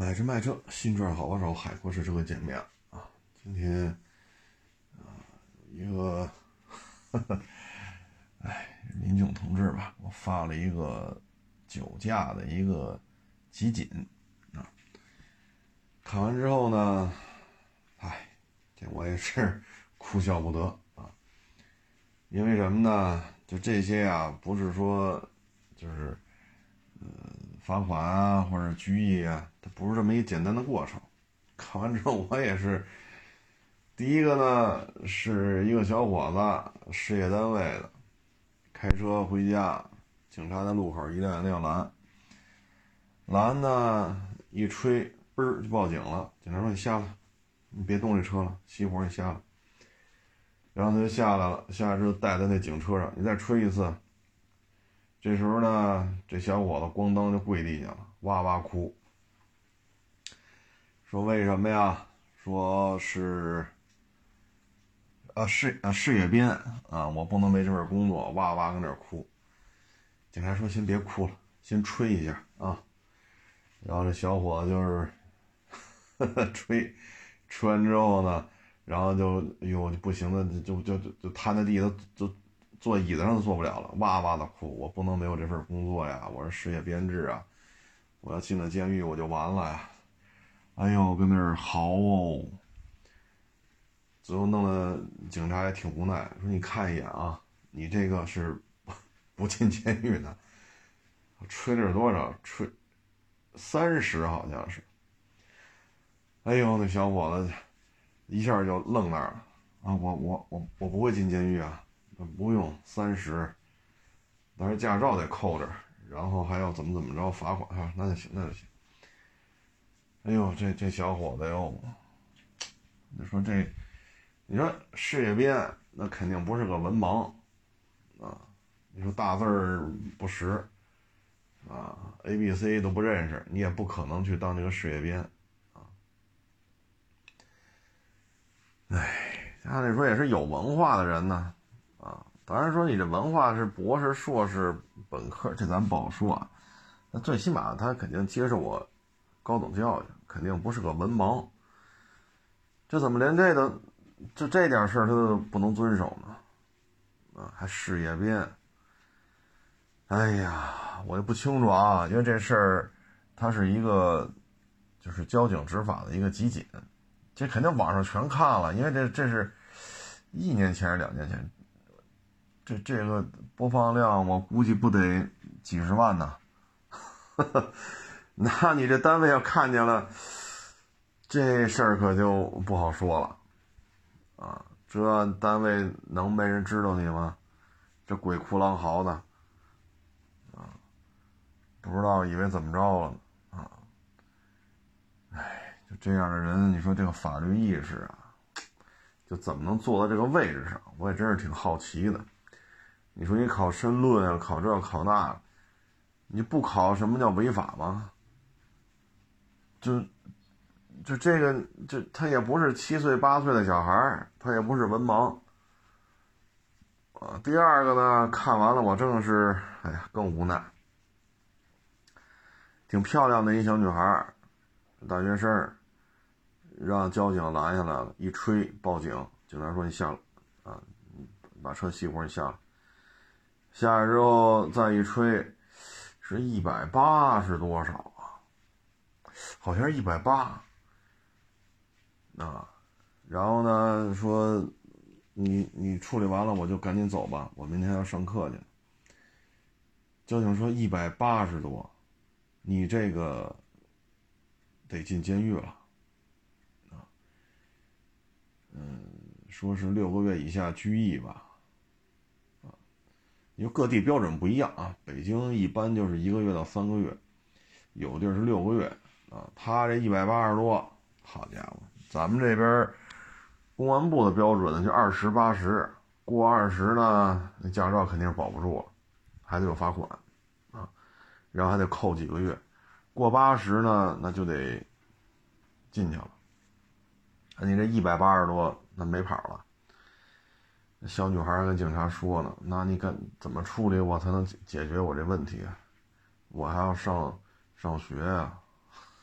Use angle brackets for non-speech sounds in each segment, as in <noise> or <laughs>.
买车卖车，新车好帮手，海阔试车会见面啊！今天啊，一个，<laughs> 哎，民警同志吧，我发了一个酒驾的一个集锦啊。看完之后呢，哎，这我也是哭笑不得啊。因为什么呢？就这些啊，不是说就是，呃。罚款啊，或者拘役啊，它不是这么一简单的过程。看完之后，我也是，第一个呢，是一个小伙子，事业单位的，开车回家，警察在路口一辆一辆拦，拦呢一吹，嘣儿就报警了。警察说：“你下来，你别动这车了，熄火，你下来。”然后他就下来了，下来之后带在那警车上，你再吹一次。这时候呢，这小伙子咣当就跪地下了，哇哇哭，说为什么呀？说是啊事啊事业编啊，我不能没这份工作，哇哇跟那哭。警察说先别哭了，先吹一下啊。然后这小伙子就是 <laughs> 吹，吹完之后呢，然后就哎呦就不行了，就就就就瘫在地上就。坐椅子上都坐不了了，哇哇的哭。我不能没有这份工作呀！我是事业编制啊，我要进了监狱我就完了呀！哎呦，跟那儿嚎哦。最后弄得警察也挺无奈，说你看一眼啊，你这个是不 <laughs> 进监狱的。吹的是多少？吹三十好像是。哎呦，那小伙子一下就愣那儿了啊！我我我我不会进监狱啊！不用三十，但是驾照得扣着，然后还要怎么怎么着罚款啊？那就行，那就行。哎呦，这这小伙子哟，你说这，你说事业编那肯定不是个文盲啊！你说大字儿不识啊，A B C 都不认识，你也不可能去当这个事业编啊。哎，按理说也是有文化的人呢。啊，当然说你这文化是博士、硕士、本科，这咱不好说啊。那最起码他肯定接受过高等教育，肯定不是个文盲。这怎么连这个，就这点事儿他都不能遵守呢？啊，还事业编。哎呀，我也不清楚啊，因为这事儿它是一个就是交警执法的一个集锦，这肯定网上全看了，因为这这是一年前还是两年前。这这个播放量，我估计不得几十万呢。<laughs> 那你这单位要看见了，这事儿可就不好说了啊！这单位能没人知道你吗？这鬼哭狼嚎的啊，不知道以为怎么着了啊！哎，就这样的人，你说这个法律意识啊，就怎么能坐到这个位置上？我也真是挺好奇的。你说你考申论啊，考这考那，你不考什么叫违法吗？就就这个，这他也不是七岁八岁的小孩他也不是文盲啊。第二个呢，看完了我正是，哎呀，更无奈。挺漂亮的一小女孩大学生，让交警拦下来了，一吹报警，警察说你下来，啊，把车熄火，你下来。下来之后再一吹，是一百八是多少啊？好像是一百八。啊，然后呢说，你你处理完了我就赶紧走吧，我明天要上课去。交警说一百八十多，你这个得进监狱了。啊，嗯，说是六个月以下拘役吧。因为各地标准不一样啊，北京一般就是一个月到三个月，有地儿是六个月啊。他这一百八十多，好家伙，咱们这边公安部的标准呢就二十八十，过二十呢，那驾照肯定是保不住了，还得有罚款啊，然后还得扣几个月。过八十呢，那就得进去了。你这一百八十多，那没跑了。小女孩跟警察说呢：“那你该怎么处理我才能解决我这问题？我还要上上学啊！”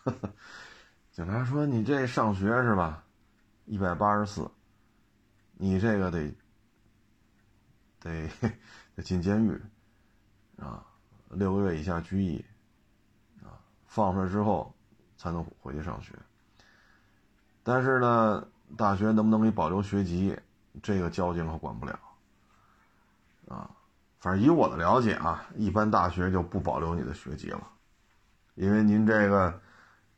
<laughs> 警察说你这上学是吧？一百八十四，你这个得得 <laughs> 得进监狱啊，六个月以下拘役啊，放出来之后才能回去上学。但是呢，大学能不能给保留学籍，这个交警可管不了啊。反正以我的了解啊，一般大学就不保留你的学籍了，因为您这个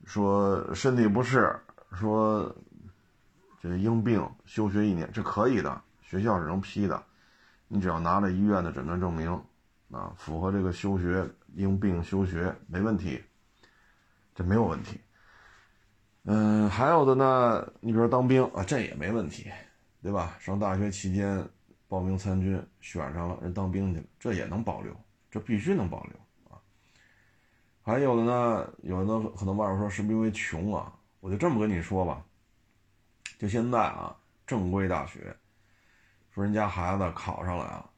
说身体不适，说。这个因病休学一年，这可以的，学校是能批的。你只要拿了医院的诊断证明，啊，符合这个休学因病休学没问题，这没有问题。嗯，还有的呢，你比如当兵啊，这也没问题，对吧？上大学期间报名参军，选上了人当兵去了，这也能保留，这必须能保留啊。还有的呢，有的可能网友说是不是因为穷啊？我就这么跟你说吧。就现在啊，正规大学，说人家孩子考上了啊，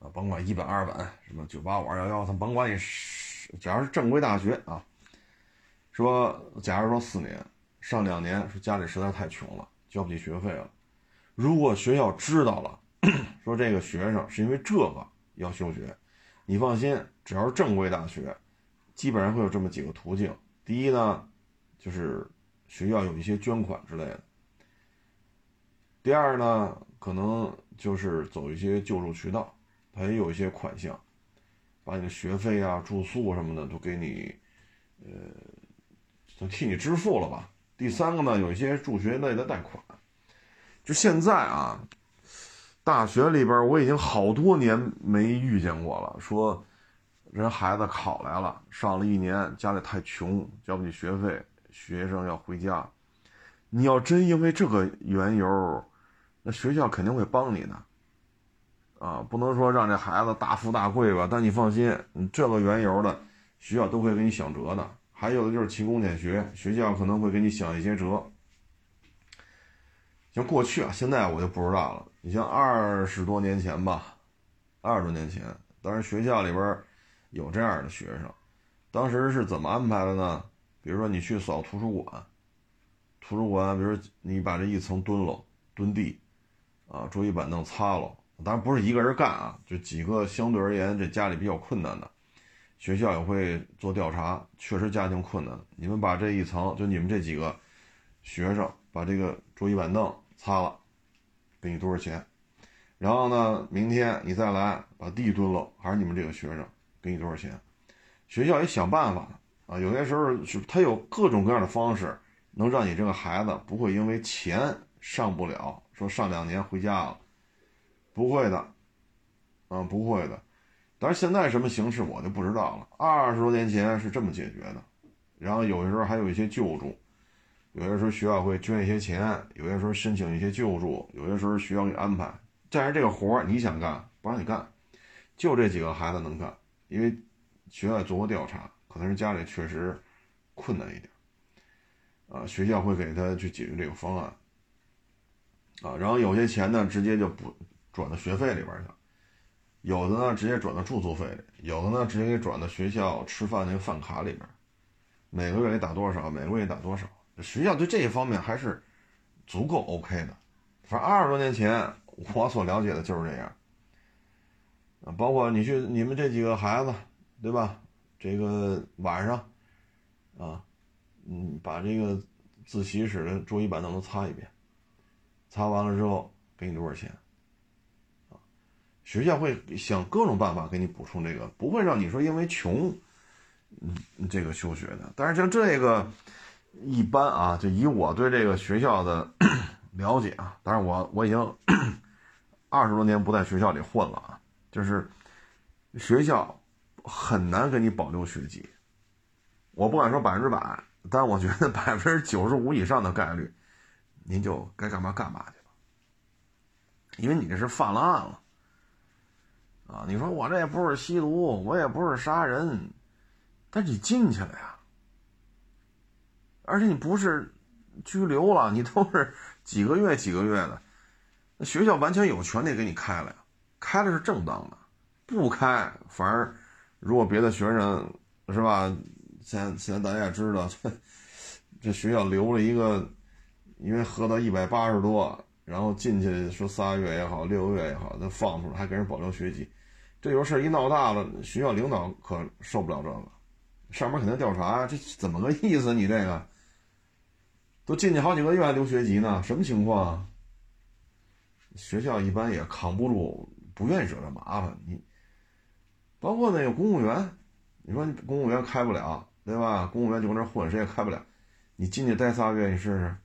啊，甭管一本二本，什么九八五二幺幺，他甭管你，假如是正规大学啊，说假如说四年上两年，说家里实在太穷了，交不起学费了，如果学校知道了，<clears throat> 说这个学生是因为这个要休学，你放心，只要是正规大学，基本上会有这么几个途径。第一呢，就是学校有一些捐款之类的。第二呢，可能就是走一些救助渠道，它也有一些款项，把你的学费啊、住宿什么的都给你，呃，都替你支付了吧。第三个呢，有一些助学类的贷款。就现在啊，大学里边我已经好多年没遇见过了，说人孩子考来了，上了一年，家里太穷，交不起学费，学生要回家。你要真因为这个缘由。那学校肯定会帮你的，啊，不能说让这孩子大富大贵吧？但你放心，你这个缘由的，学校都会给你想辙的。还有的就是勤工俭学，学校可能会给你想一些辙。像过去啊，现在我就不知道了。你像二十多年前吧，二十多年前，当时学校里边有这样的学生，当时是怎么安排的呢？比如说你去扫图书馆，图书馆，比如你把这一层蹲了，蹲地。啊，桌椅板凳擦了，当然不是一个人干啊，就几个相对而言这家里比较困难的，学校也会做调查，确实家庭困难，你们把这一层，就你们这几个学生把这个桌椅板凳擦了，给你多少钱？然后呢，明天你再来把地蹲了，还是你们这个学生给你多少钱？学校也想办法啊，有些时候是他有各种各样的方式，能让你这个孩子不会因为钱上不了。说上两年回家了，不会的，啊，不会的。但是现在什么形式我就不知道了。二十多年前是这么解决的，然后有的时候还有一些救助，有些时候学校会捐一些钱，有些时候申请一些救助，有些时候学校给安排。但是这个活儿你想干不让你干，就这几个孩子能干，因为学校做过调查，可能是家里确实困难一点，啊，学校会给他去解决这个方案。啊，然后有些钱呢，直接就补转到学费里边去；有的呢，直接转到住宿费里；有的呢，直接给转到学校吃饭那个饭卡里边。每个月得打多少，每个月打多少。学校对这一方面还是足够 OK 的。反正二十多年前，我所了解的就是这样。啊，包括你去你们这几个孩子，对吧？这个晚上，啊，嗯，把这个自习室的桌椅板凳都擦一遍。擦完了之后给你多少钱？啊，学校会想各种办法给你补充这个，不会让你说因为穷，嗯，这个休学的。但是像这个一般啊，就以我对这个学校的 <coughs> 了解啊，当然我我已经 <coughs> 二十多年不在学校里混了啊，就是学校很难给你保留学籍。我不敢说百分之百，但我觉得百分之九十五以上的概率。您就该干嘛干嘛去了，因为你这是犯了案了，啊！你说我这也不是吸毒，我也不是杀人，但你进去了呀，而且你不是拘留了，你都是几个月几个月的，那学校完全有权利给你开了呀，开了是正当的，不开反而如果别的学生是吧？现现在大家也知道，这学校留了一个，因为喝到一百八十多，然后进去说仨月也好，六个月也好，再放出来还给人保留学籍，这有事一闹大了，学校领导可受不了这个，上面肯定调查，这怎么个意思？你这个都进去好几个月还留学籍呢，什么情况？学校一般也扛不住，不愿意惹这麻烦。你包括那个公务员，你说公务员开不了，对吧？公务员就搁那混，谁也开不了。你进去待仨月，你试试。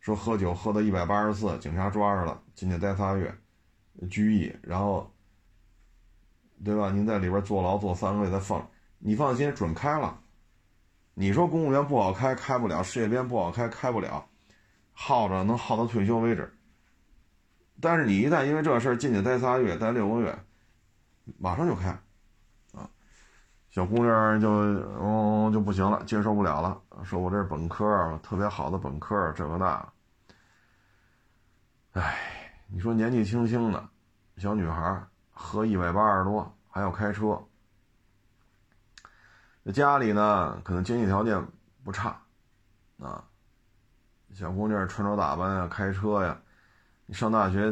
说喝酒喝到一百八十四，警察抓着了，进去待仨月，拘役，然后，对吧？您在里边坐牢坐三个月再放，你放心，准开了。你说公务员不好开，开不了；事业编不好开，开不了。耗着能耗到退休为止。但是你一旦因为这事儿进去待仨月、待六个月，马上就开，啊，小姑娘就嗯就不行了，接受不了了，说我这是本科，特别好的本科，这个那，哎，你说年纪轻轻的小女孩喝一百八十多还要开车，那家里呢可能经济条件不差，啊，小姑娘穿着打扮呀，开车呀。你上大学，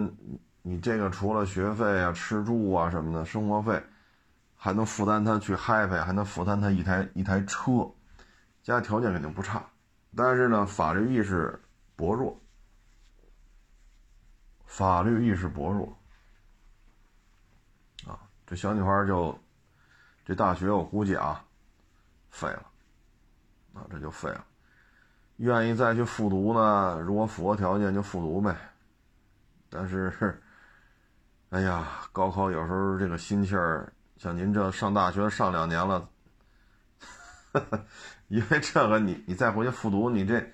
你这个除了学费啊、吃住啊什么的生活费，还能负担她去嗨费，还能负担她一台一台车，家里条件肯定不差，但是呢，法律意识薄弱，法律意识薄弱，啊，这小女孩就，这大学我估计啊，废了，啊，这就废了，愿意再去复读呢，如果符合条件就复读呗。但是，哎呀，高考有时候这个心气儿，像您这上大学上两年了，<laughs> 因为这个你你再回去复读，你这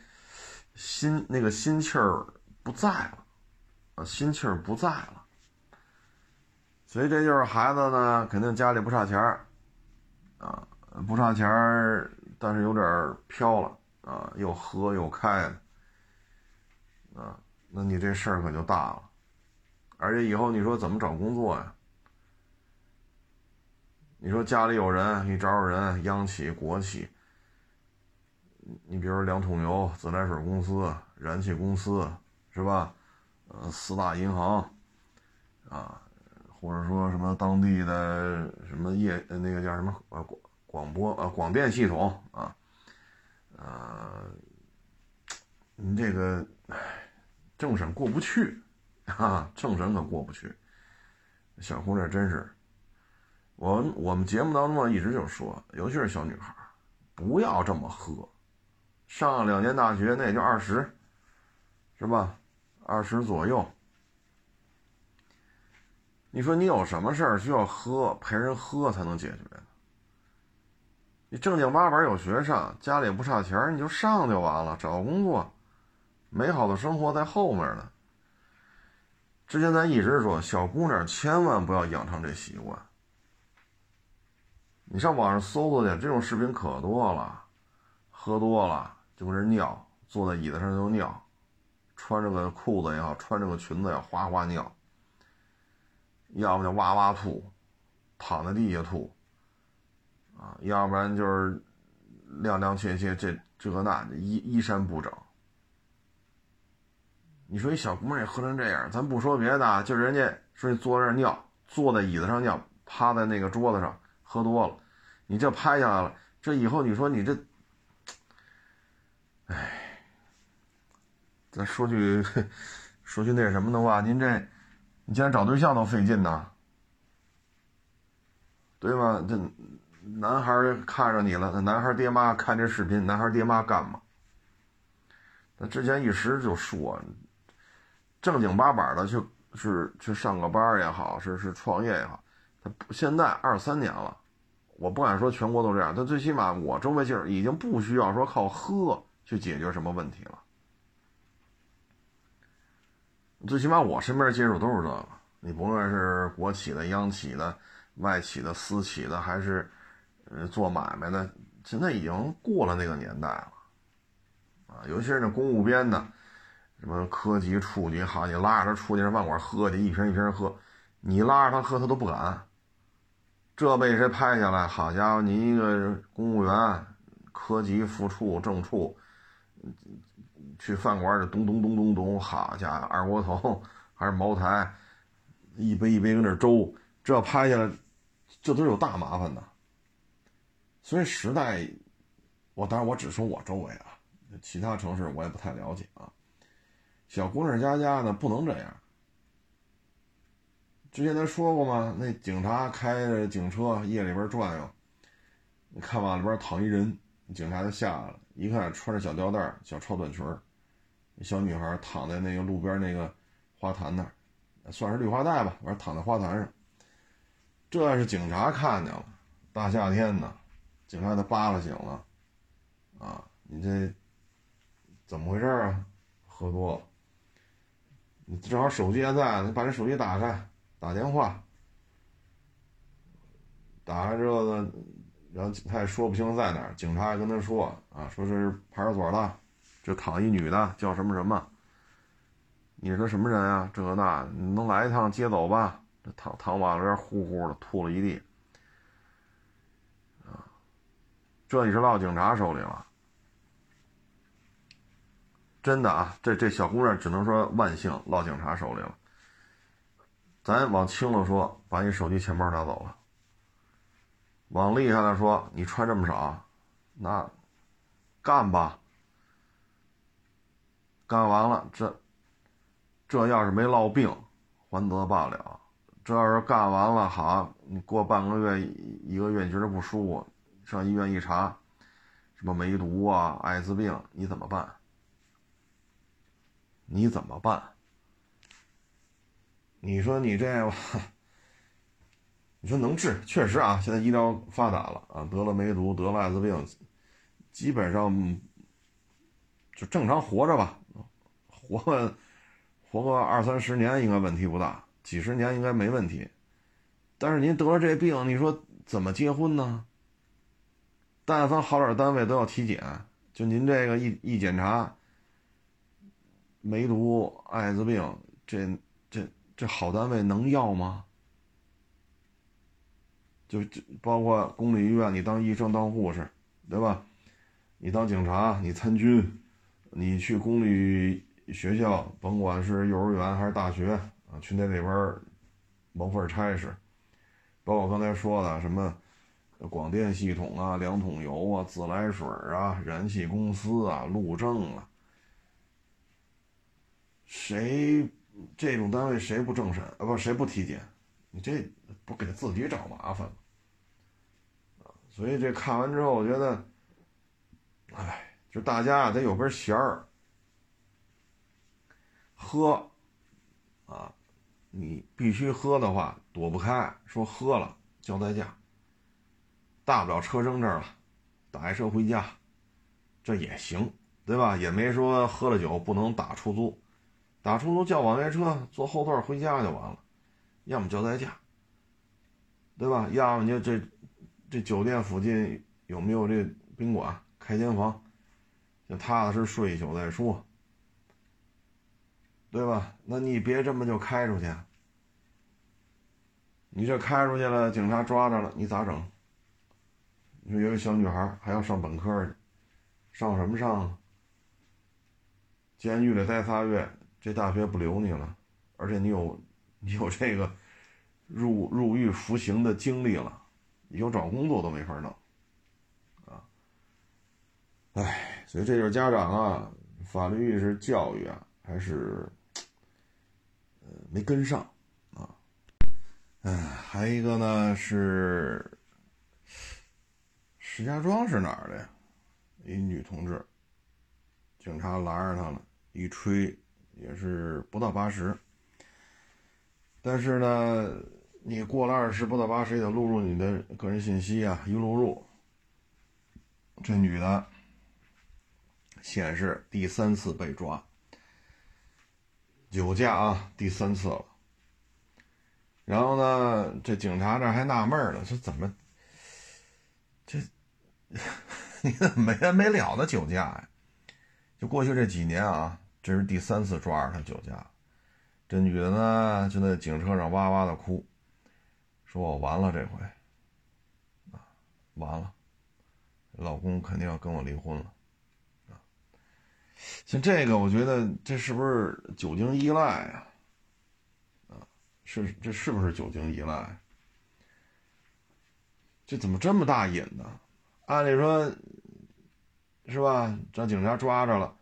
心那个心气儿不在了，啊，心气儿不在了。所以这就是孩子呢，肯定家里不差钱儿，啊，不差钱儿，但是有点飘了，啊，又喝又开，啊，那你这事儿可就大了。而且以后你说怎么找工作呀？你说家里有人，你找找人，央企、国企，你比如两桶油、自来水公司、燃气公司，是吧？呃，四大银行，啊，或者说什么当地的什么业，那个叫什么呃广播啊广电系统啊，呃，你这个政审过不去。啊，政审可过不去。小姑娘真是，我我们节目当中一直就说，尤其是小女孩，不要这么喝。上两年大学那也就二十，是吧？二十左右。你说你有什么事儿需要喝，陪人喝才能解决？你正经八百有学上，家里不差钱，你就上就完了，找个工作，美好的生活在后面呢。之前咱一直说，小姑娘千万不要养成这习惯。你上网上搜搜去，这种视频可多了。喝多了就跟人尿，坐在椅子上就尿，穿着个裤子也好，穿着个裙子也好哗哗尿，要么就哇哇吐，躺在地下吐，啊，要不然就是踉踉跄跄，这这个那的，衣衣衫不整。你说一小姑娘也喝成这样，咱不说别的，就人家说坐那尿，坐在椅子上尿，趴在那个桌子上，喝多了，你这拍下来了，这以后你说你这，哎，咱说句说句那什么的话，您这，你竟然找对象都费劲呐，对吧？这男孩看着你了，那男孩爹妈看这视频，男孩爹妈干嘛？他之前一时就说。正经八百的去是去上个班也好，是是创业也好，他现在二三年了，我不敢说全国都这样，但最起码我周围劲儿已经不需要说靠喝去解决什么问题了。最起码我身边接触都是这个，你不论是国企的、央企的、外企的、私企的，还是呃做买卖的，现在已经过了那个年代了，啊，尤其是那公务编的。什么科级、处级，好，你拉着他出去上饭馆喝去，一瓶一瓶喝，你拉着他喝，他都不敢。这被谁拍下来？好家伙，你一个公务员，科级副处、正处，去饭馆里咚咚咚咚咚，好家伙，二锅头还是茅台，一杯一杯跟那粥，这拍下来，这都是有大麻烦的。所以时代，我当然我只说我周围啊，其他城市我也不太了解啊。小姑娘家家的不能这样。之前咱说过吗？那警察开着警车夜里边转悠，你看往里边躺一人，警察就下来了，一看穿着小吊带、小超短裙小女孩躺在那个路边那个花坛那儿，算是绿化带吧，反正躺在花坛上。这是警察看见了，大夏天的，警察给他扒拉醒了，啊，你这怎么回事啊？喝多了，你正好手机还在，你把这手机打开。打电话，打开之后呢，然后他也说不清在哪儿。警察也跟他说啊，说是派出所的，这躺一女的，叫什么什么。你是什么人啊？这那，你能来一趟接走吧？这躺躺完了这呼呼的吐了一地，啊，这你是落警察手里了。真的啊，这这小姑娘只能说万幸落警察手里了。咱往轻了说，把你手机钱包拿走了；往厉害了说，你穿这么少，那干吧，干完了这这要是没落病，还得罢了；这要是干完了，好，你过半个月、一个月，你觉得不舒服，上医院一查，什么梅毒啊、艾滋病，你怎么办？你怎么办？你说你这，你说能治？确实啊，现在医疗发达了啊，得了梅毒，得了艾滋病，基本上就正常活着吧，活个活个二三十年应该问题不大，几十年应该没问题。但是您得了这病，你说怎么结婚呢？但凡好点单位都要体检，就您这个一一检查，梅毒、艾滋病，这这。这好单位能要吗？就就包括公立医院，你当医生、当护士，对吧？你当警察，你参军，你去公立学校，甭管是幼儿园还是大学啊，去那里边谋份差事。包括刚才说的什么广电系统啊、两桶油啊、自来水啊、燃气公司啊、路政啊，谁？这种单位谁不政审啊？不，谁不体检？你这不给自己找麻烦吗？所以这看完之后，我觉得，哎，就大家得有根弦儿，喝啊，你必须喝的话，躲不开，说喝了交代驾，大不了车扔这儿了，打一车回家，这也行，对吧？也没说喝了酒不能打出租。打出租叫网约车，坐后座回家就完了，要么叫代驾，对吧？要么就这这酒店附近有没有这宾馆开间房，就踏踏实睡一宿再说，对吧？那你别这么就开出去，你这开出去了，警察抓着了，你咋整？你说有个小女孩还要上本科呢，上什么上？监狱里待仨月。这大学不留你了，而且你有你有这个入入狱服刑的经历了，以后找工作都没法弄啊！哎，所以这就是家长啊，法律意识教育啊，还是呃没跟上啊。嗯，还一个呢是石家庄是哪儿的呀？一女同志，警察拦着她了，一吹。也是不到八十，但是呢，你过了二十不到八十也得录入你的个人信息啊，一录入，这女的显示第三次被抓，酒驾啊，第三次了。然后呢，这警察这还纳闷呢，说怎么这 <laughs> 你怎么没完没了的酒驾呀？就过去这几年啊。这是第三次抓着他酒驾，这女的呢就在警车上哇哇的哭，说我完了这回，啊，完了，老公肯定要跟我离婚了，啊，像这个，我觉得这是不是酒精依赖啊？啊，是这是不是酒精依赖？这怎么这么大瘾呢？按理说，是吧？让警察抓着了，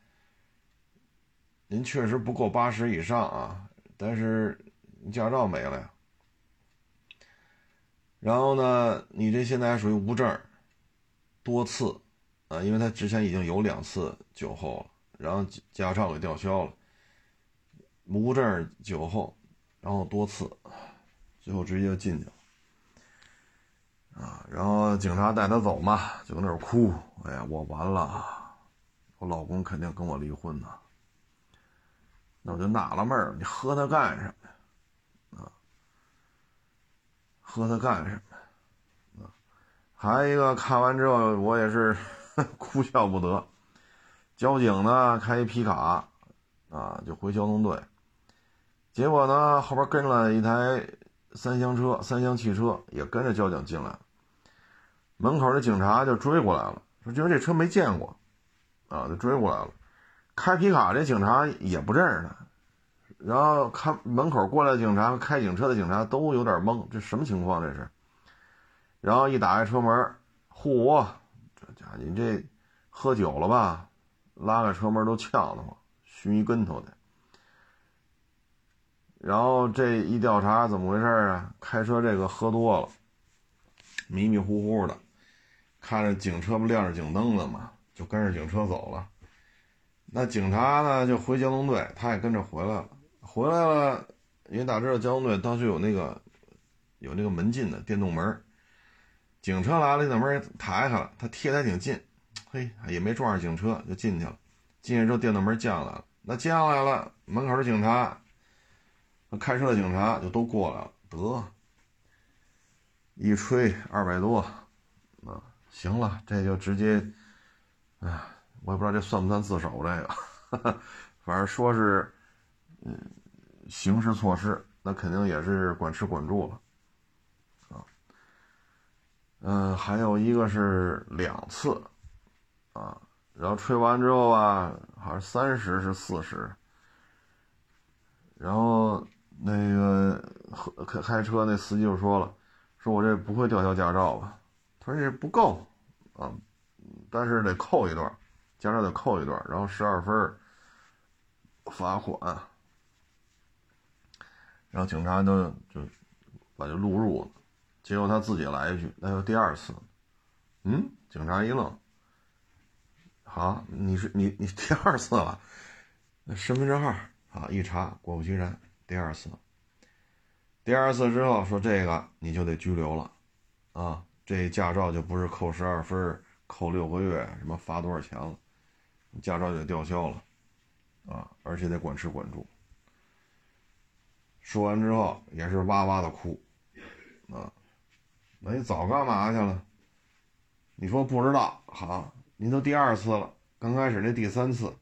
您确实不够八十以上啊，但是驾照没了呀。然后呢，你这现在还属于无证，多次啊，因为他之前已经有两次酒后了，然后驾照给吊销了，无证酒后，然后多次，最后直接就进去了。啊，然后警察带他走嘛，就搁那儿哭。哎呀，我完了，我老公肯定跟我离婚呢。那我就纳了闷儿，你喝他干什么呀？啊，喝他干什么？啊，还一个看完之后，我也是 <laughs> 哭笑不得。交警呢开一皮卡，啊，就回交通队。结果呢，后边跟了一台三厢车，三厢汽车也跟着交警进来。门口的警察就追过来了，说觉得这车没见过，啊，就追过来了。开皮卡这警察也不认识他，然后看门口过来的警察，开警车的警察都有点懵，这什么情况这是？然后一打开车门，嚯，这家伙你这喝酒了吧？拉开车门都呛得慌，熏一跟头的。然后这一调查怎么回事啊？开车这个喝多了，迷迷糊糊的。看着警车不亮着警灯了嘛，就跟着警车走了。那警察呢就回交通队，他也跟着回来了。回来了，因为大家知道交通队当时有那个有那个门禁的电动门，警车来了，那门抬开了，他贴的还挺近，嘿，也没撞上警车就进去了。进去之后，电动门降来了，那降来了，门口的警察，开车的警察就都过来了，得一吹二百多。行了，这就直接，哎，我也不知道这算不算自首。这个，<laughs> 反正说是，嗯，刑事措施，那肯定也是管吃管住了，啊，嗯，还有一个是两次，啊，然后吹完之后吧，好像三十是四十，然后那个开开车那司机就说了，说我这不会吊销驾照吧？他说这不够，啊，但是得扣一段，驾照得扣一段，然后十二分罚款，然后警察都就把这录入了，结果他自己来一句，那就第二次，嗯，警察一愣，好，你是你你第二次了，那身份证号啊一查，果不其然，第二次，第二次之后说这个你就得拘留了，啊。这驾照就不是扣十二分，扣六个月，什么罚多少钱了？驾照就吊销了，啊，而且得管吃管住。说完之后也是哇哇的哭，啊，那你早干嘛去了？你说不知道，好，您都第二次了，刚开始那第三次，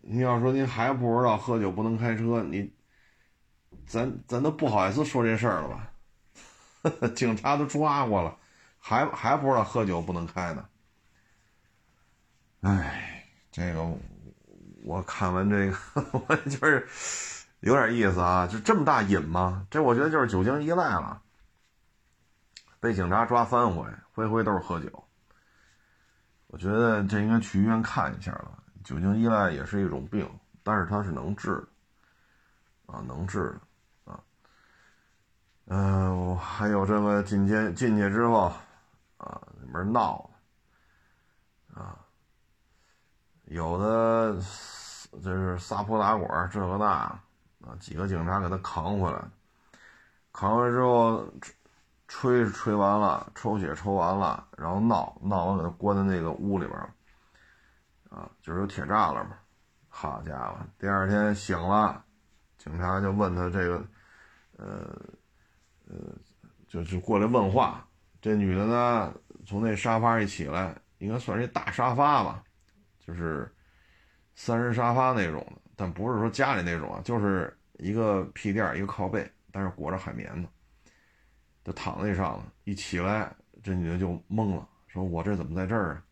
你要说您还不知道喝酒不能开车，你，咱咱都不好意思说这事儿了吧？<laughs> 警察都抓过了，还还不知道喝酒不能开呢。哎，这个我看完这个，<laughs> 我就是有点意思啊，就这么大瘾吗？这我觉得就是酒精依赖了。被警察抓三回，回回都是喝酒。我觉得这应该去医院看一下了。酒精依赖也是一种病，但是它是能治的啊，能治的。嗯，我还有这个进监进去之后，啊，里面闹，啊，有的就是撒泼打滚，这个那，啊，几个警察给他扛回来，扛回来之后，吹是吹完了，抽血抽完了，然后闹闹完给他关在那个屋里边，啊，就是有铁栅栏嘛，好家伙，第二天醒了，警察就问他这个，呃。呃，就就过来问话。这女的呢，从那沙发一起来，应该算是一大沙发吧，就是三人沙发那种的，但不是说家里那种啊，就是一个屁垫一个靠背，但是裹着海绵的，就躺那上了。一起来，这女的就懵了，说我这怎么在这儿啊？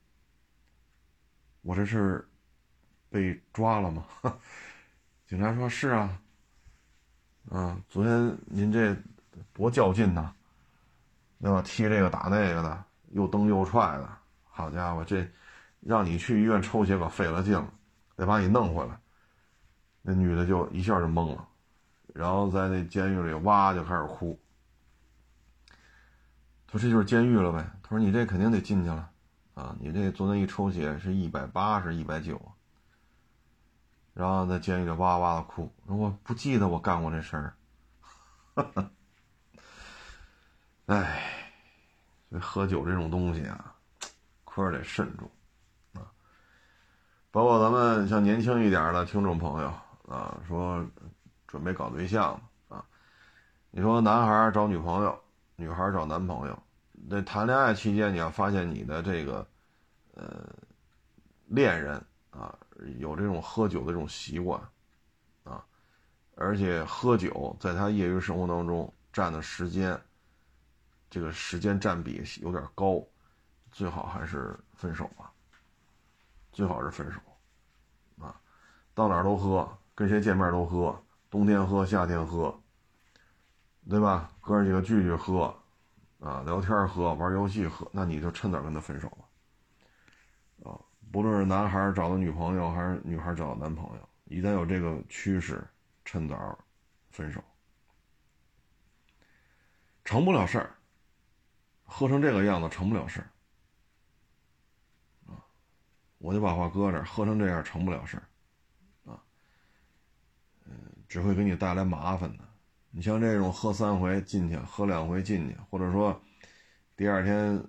我这是被抓了吗？<laughs> 警察说是啊，啊，昨天您这多较劲呐，对吧？踢这个打那个的，又蹬又踹的，好家伙，这让你去医院抽血可费了劲了，得把你弄回来。那女的就一下就懵了，然后在那监狱里哇就开始哭。他说这就是监狱了呗。他说你这肯定得进去了，啊，你这昨天一抽血是一百八是一百九。然后在监狱里哇哇的哭，说我不记得我干过这事儿。哈哈哎，这喝酒这种东西啊，可是得慎重啊。包括咱们像年轻一点的听众朋友啊，说准备搞对象啊，你说男孩找女朋友，女孩找男朋友，那谈恋爱期间你要发现你的这个呃恋人啊。有这种喝酒的这种习惯，啊，而且喝酒在他业余生活当中占的时间，这个时间占比有点高，最好还是分手吧。最好是分手，啊，到哪儿都喝，跟谁见面都喝，冬天喝，夏天喝，对吧？哥几个聚聚喝，啊，聊天喝，玩游戏喝，那你就趁早跟他分手吧。不论是男孩找到女朋友，还是女孩找到男朋友，一旦有这个趋势，趁早分手，成不了事儿。喝成这个样子，成不了事儿。啊，我就把话搁这儿，喝成这样，成不了事儿。啊，嗯，只会给你带来麻烦的。你像这种喝三回进去，喝两回进去，或者说第二天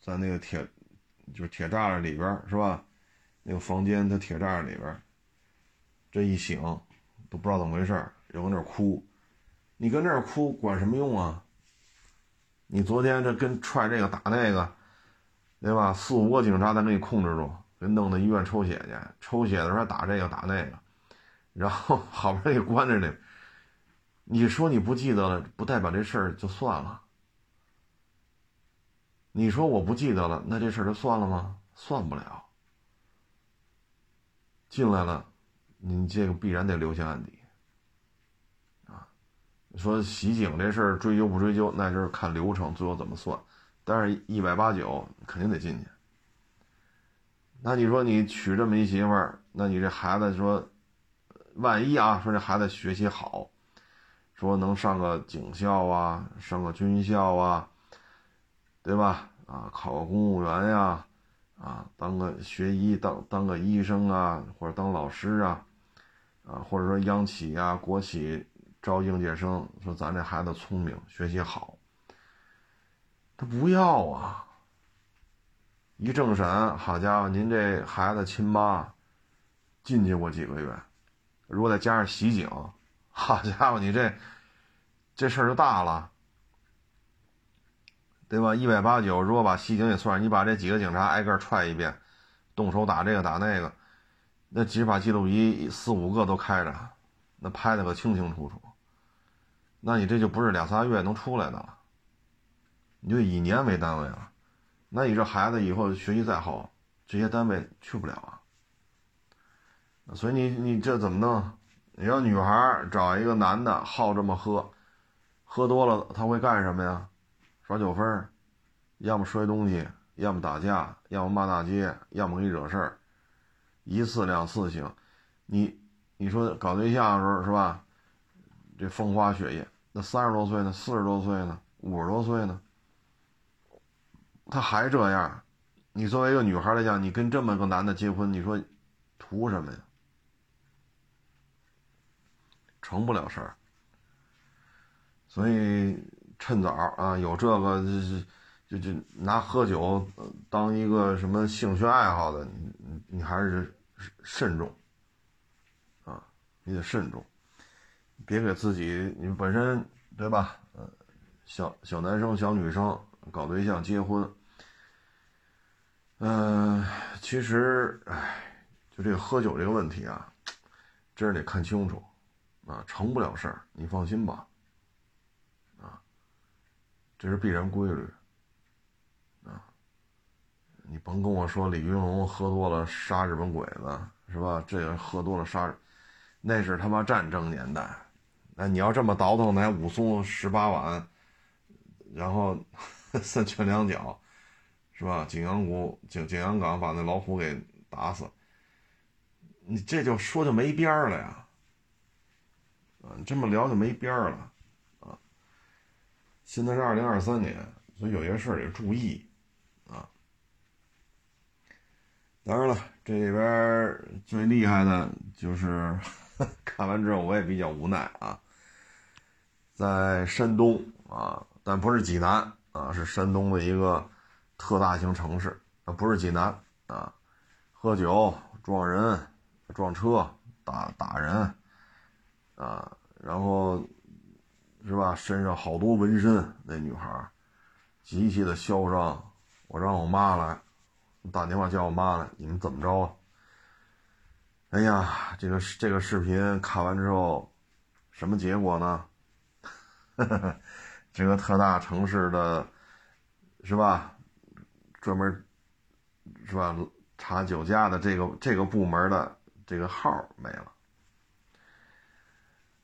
在那个铁。就是铁栅栏里边是吧？那个房间，它铁栅栏里边，这一醒都不知道怎么回事又搁那哭。你跟那儿哭管什么用啊？你昨天这跟踹这个打那个，对吧？四五个警察才给你控制住，给弄到医院抽血去。抽血的时候打这个打那个，然后 <laughs> 好不容易关着呢。你说你不记得了，不代表这事儿就算了。你说我不记得了，那这事儿就算了吗？算不了。进来了，你这个必然得留下案底。说袭警这事儿追究不追究，那就是看流程最后怎么算。但是一百八九肯定得进去。那你说你娶这么一媳妇儿，那你这孩子说，万一啊，说这孩子学习好，说能上个警校啊，上个军校啊。对吧？啊，考个公务员呀，啊，当个学医，当当个医生啊，或者当老师啊，啊，或者说央企呀、国企招应届生，说咱这孩子聪明，学习好，他不要啊。一政审，好家伙，您这孩子亲妈进去过几个月，如果再加上袭警，好家伙，你这这事儿就大了。对吧？一百八九，如果把袭警也算上，你把这几个警察挨个踹一遍，动手打这个打那个，那执法记录仪四五个都开着，那拍的可清清楚楚。那你这就不是两三个月能出来的了，你就以年为单位了。那你这孩子以后学习再好，这些单位去不了啊。所以你你这怎么弄？你要女孩找一个男的好这么喝，喝多了他会干什么呀？耍酒疯要么摔东西，要么打架，要么骂大街，要么给你惹事儿，一次两次行。你你说搞对象的时候是吧？这风花雪月，那三十多岁呢，四十多岁呢，五十多岁呢，他还这样。你作为一个女孩来讲，你跟这么个男的结婚，你说图什么呀？成不了事儿。所以。趁早啊，有这个就就就拿喝酒当一个什么兴趣爱好的，你你还是慎重啊，你得慎重，别给自己你本身对吧？呃，小小男生小女生搞对象结婚，嗯，其实哎，就这个喝酒这个问题啊，真是得看清楚啊，成不了事儿，你放心吧。啊这是必然规律，啊！你甭跟我说李云龙喝多了杀日本鬼子，是吧？这个喝多了杀，那是他妈战争年代。那你要这么倒腾，那武松十八碗，然后 <laughs> 三拳两脚，是吧？景阳谷、景景阳冈把那老虎给打死，你这就说就没边儿了呀！啊，这么聊就没边儿了啊！现在是二零二三年，所以有些事儿得注意啊。当然了，这里边最厉害的就是 <laughs> 看完之后我也比较无奈啊。在山东啊，但不是济南啊，是山东的一个特大型城市啊，不是济南啊，喝酒撞人、撞车、打打人啊，然后是吧？身上好多纹身，那女孩极其的嚣张。我让我妈来打电话叫我妈来，你们怎么着啊？哎呀，这个这个视频看完之后，什么结果呢？<laughs> 这个特大城市的，是吧？专门是吧查酒驾的这个这个部门的这个号没了。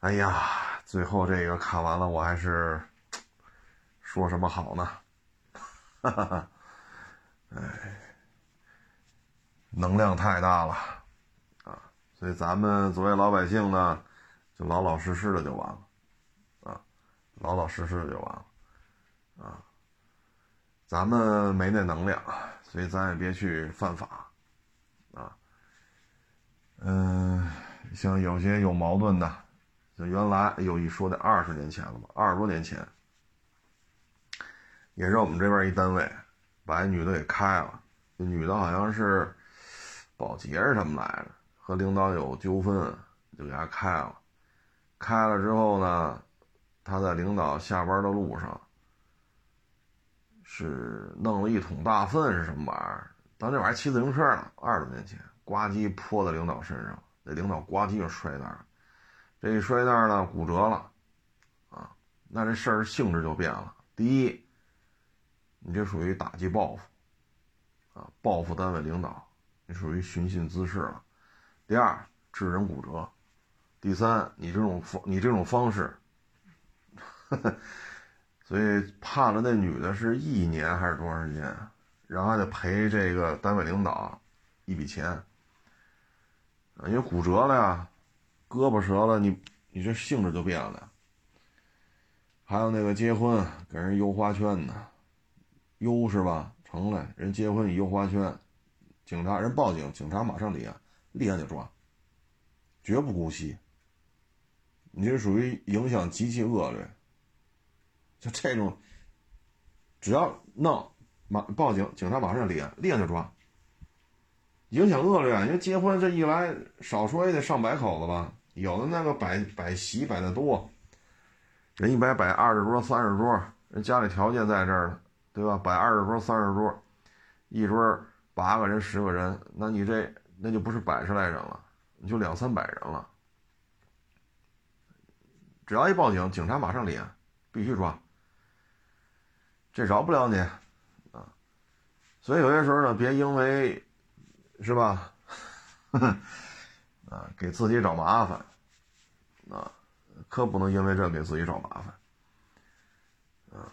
哎呀，最后这个看完了，我还是说什么好呢？哈哈哈！哎，能量太大了！所以咱们作为老百姓呢，就老老实实的就完了。啊老老实实的就完了，啊，咱们没那能量，所以咱也别去犯法，啊，嗯，像有些有矛盾的，就原来有一说的二十年前了吧，二十多年前，也是我们这边一单位把一女的给开了，这女的好像是保洁是什么来着，和领导有纠纷，就给他开了，开了之后呢。他在领导下班的路上，是弄了一桶大粪是什么玩意儿？当那玩意儿骑自行车呢，二十多年前，呱唧泼在领导身上，那领导呱唧就摔那儿，这一摔那儿呢，骨折了，啊，那这事儿性质就变了。第一，你这属于打击报复，啊，报复单位领导，你属于寻衅滋事了。第二，致人骨折。第三，你这种方，你这种方式。<laughs> 所以判了那女的是一年还是多长时间？然后还得赔这个单位领导一笔钱因为骨折了呀，胳膊折了，你你这性质就变了。还有那个结婚给人邮花圈呢，邮是吧？成了，人结婚你邮花圈，警察人报警，警察马上立案，立案就抓，绝不姑息。你这属于影响极其恶劣。就这种，只要闹，马报警，警察马上立案，立案就抓。影响恶劣，因为结婚这一来，少说也得上百口子吧。有的那个摆摆席摆的多，人一摆摆二十桌、三十桌，人家里条件在这儿，对吧？摆二十桌、三十桌，一桌八个人、十个人，那你这那就不是百十来人了，你就两三百人了。只要一报警，警察马上立案，必须抓。这饶不了你，啊，所以有些时候呢，别因为，是吧，<laughs> 啊，给自己找麻烦，啊，可不能因为这给自己找麻烦，啊，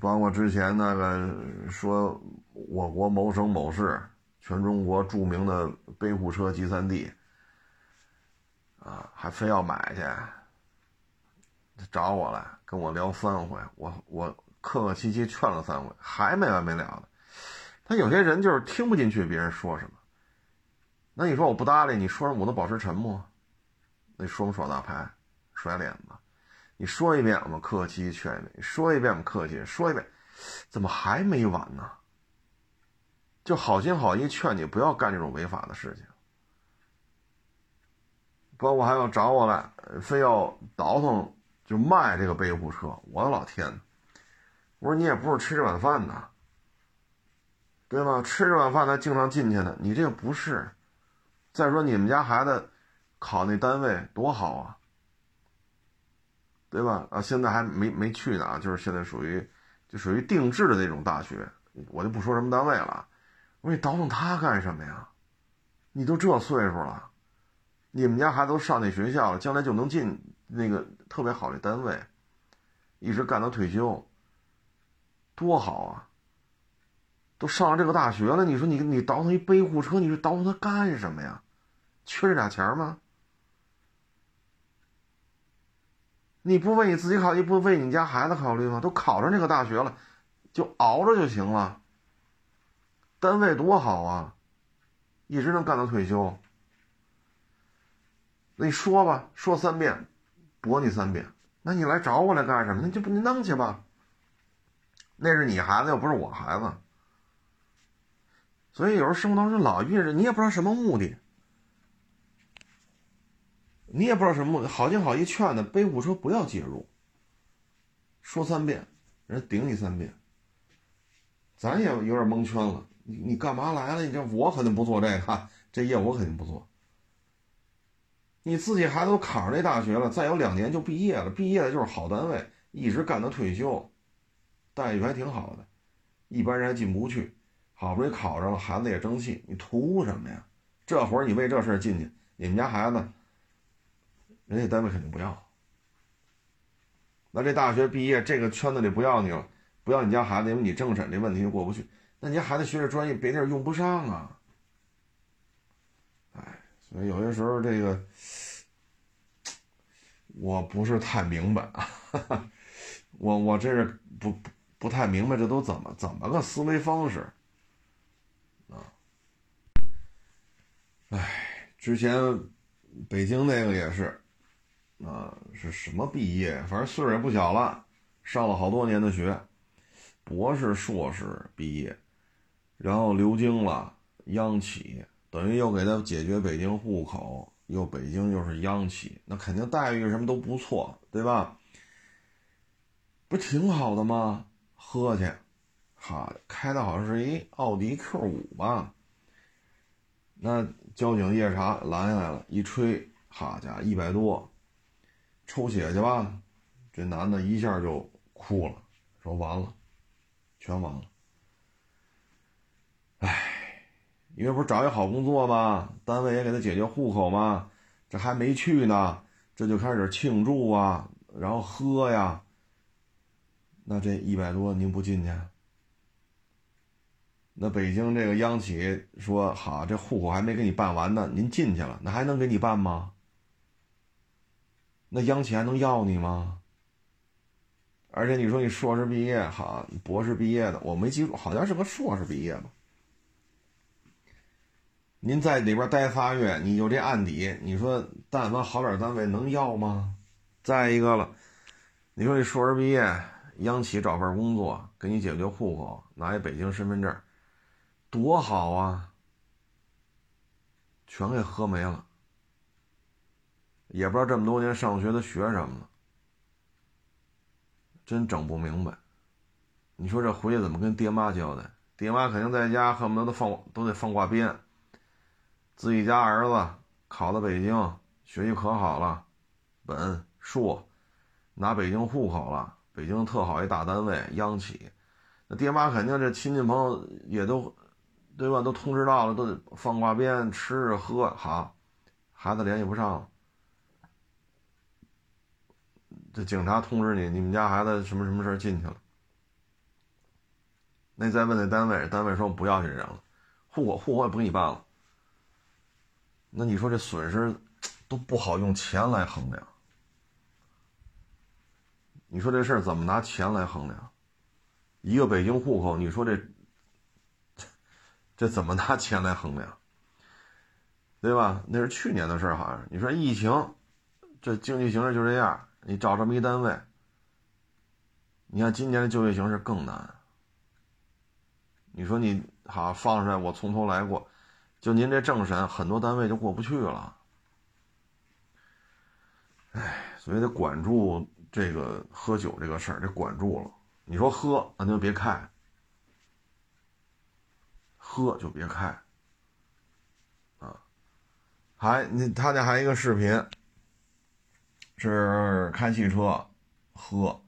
包括之前那个说我国某省某市全中国著名的背户车集散地，啊，还非要买去，找我来跟我聊三回，我我。客客气气劝了三回，还没完没了的。他有些人就是听不进去别人说什么。那你说我不搭理你，说什么我都保持沉默。那双耍大牌，甩脸子。你说一遍我们客客气气劝一遍，你说一遍我们客气，说一遍，怎么还没完呢？就好心好意劝你不要干这种违法的事情。包括还要找我来，非要倒腾就卖这个背户车，我的老天！我说你也不是吃这碗饭的，对吧？吃这碗饭他经常进去的，你这个不是。再说你们家孩子考那单位多好啊，对吧？啊，现在还没没去呢，就是现在属于就属于定制的那种大学，我就不说什么单位了。我说你倒腾他干什么呀？你都这岁数了，你们家孩子都上那学校了，将来就能进那个特别好的单位，一直干到退休，多好啊！都上了这个大学了，你说你你倒腾一背护车，你说倒腾它干什么呀？缺这俩钱吗？你不为你自己考虑，不为你家孩子考虑吗？都考上这个大学了，就熬着就行了。单位多好啊，一直能干到退休。那你说吧，说三遍，驳你三遍。那你来找我来干什么？那就不你弄去吧。那是你孩子，又不是我孩子。所以有时候生活当中老遇着，你也不知道什么目的。你也不知道什么目的，好心好意劝的，背护车不要介入。说三遍，人顶你三遍，咱也有点蒙圈了。你你干嘛来了？你这我肯定不做这个，这业务我肯定不做。你自己孩子都考上这大学了，再有两年就毕业了，毕业了就是好单位，一直干到退休，待遇还挺好的，一般人还进不去。好不容易考上了，孩子也争气，你图什么呀？这会儿你为这事进去，你们家孩子。人家单位肯定不要，那这大学毕业这个圈子里不要你了，不要你家孩子，因为你政审这问题就过不去。那你家孩子学这专业，别地儿用不上啊。哎，所以有些时候这个我不是太明白啊，我我这是不不不太明白，这都怎么怎么个思维方式啊？哎，之前北京那个也是。啊，是什么毕业？反正岁数也不小了，上了好多年的学，博士、硕士毕业，然后流经了，央企，等于又给他解决北京户口，又北京又是央企，那肯定待遇什么都不错，对吧？不挺好的吗？喝去，哈，开的好像是一奥迪 Q 五吧？那交警夜查拦下来了，一吹，好家伙，一百多。抽血去吧，这男的一下就哭了，说完了，全完了。唉，因为不是找一好工作吗？单位也给他解决户口吗？这还没去呢，这就开始庆祝啊，然后喝呀。那这一百多您不进去？那北京这个央企说好，这户口还没给你办完呢，您进去了，那还能给你办吗？那央企还能要你吗？而且你说你硕士毕业，好，博士毕业的，我没记住，好像是个硕士毕业吧？您在里边待仨月，你有这案底，你说但凡好点单位能要吗？再一个了，你说你硕士毕业，央企找份工作，给你解决户口，拿一北京身份证，多好啊！全给喝没了。也不知道这么多年上学都学什么了，真整不明白。你说这回去怎么跟爹妈交代？爹妈肯定在家恨不得都放都得放挂鞭。自己家儿子考到北京，学习可好了，本硕，拿北京户口了，北京特好一大单位，央企。那爹妈肯定这亲戚朋友也都，对吧？都通知到了，都得放挂鞭，吃喝好，孩子联系不上了。这警察通知你，你们家孩子什么什么事进去了？那再问那单位，单位说不要这人了，户口户口也不给你办了。那你说这损失都不好用钱来衡量。你说这事儿怎么拿钱来衡量？一个北京户口，你说这 <laughs> 这怎么拿钱来衡量？对吧？那是去年的事儿，好像你说疫情，这经济形势就这样。你找这么一单位，你看今年的就业形势更难。你说你好放出来，我从头来过，就您这政审，很多单位就过不去了。哎，所以得管住这个喝酒这个事儿，得管住了。你说喝，那就别开，喝就别开。啊，还你他家还一个视频。是开汽车，喝，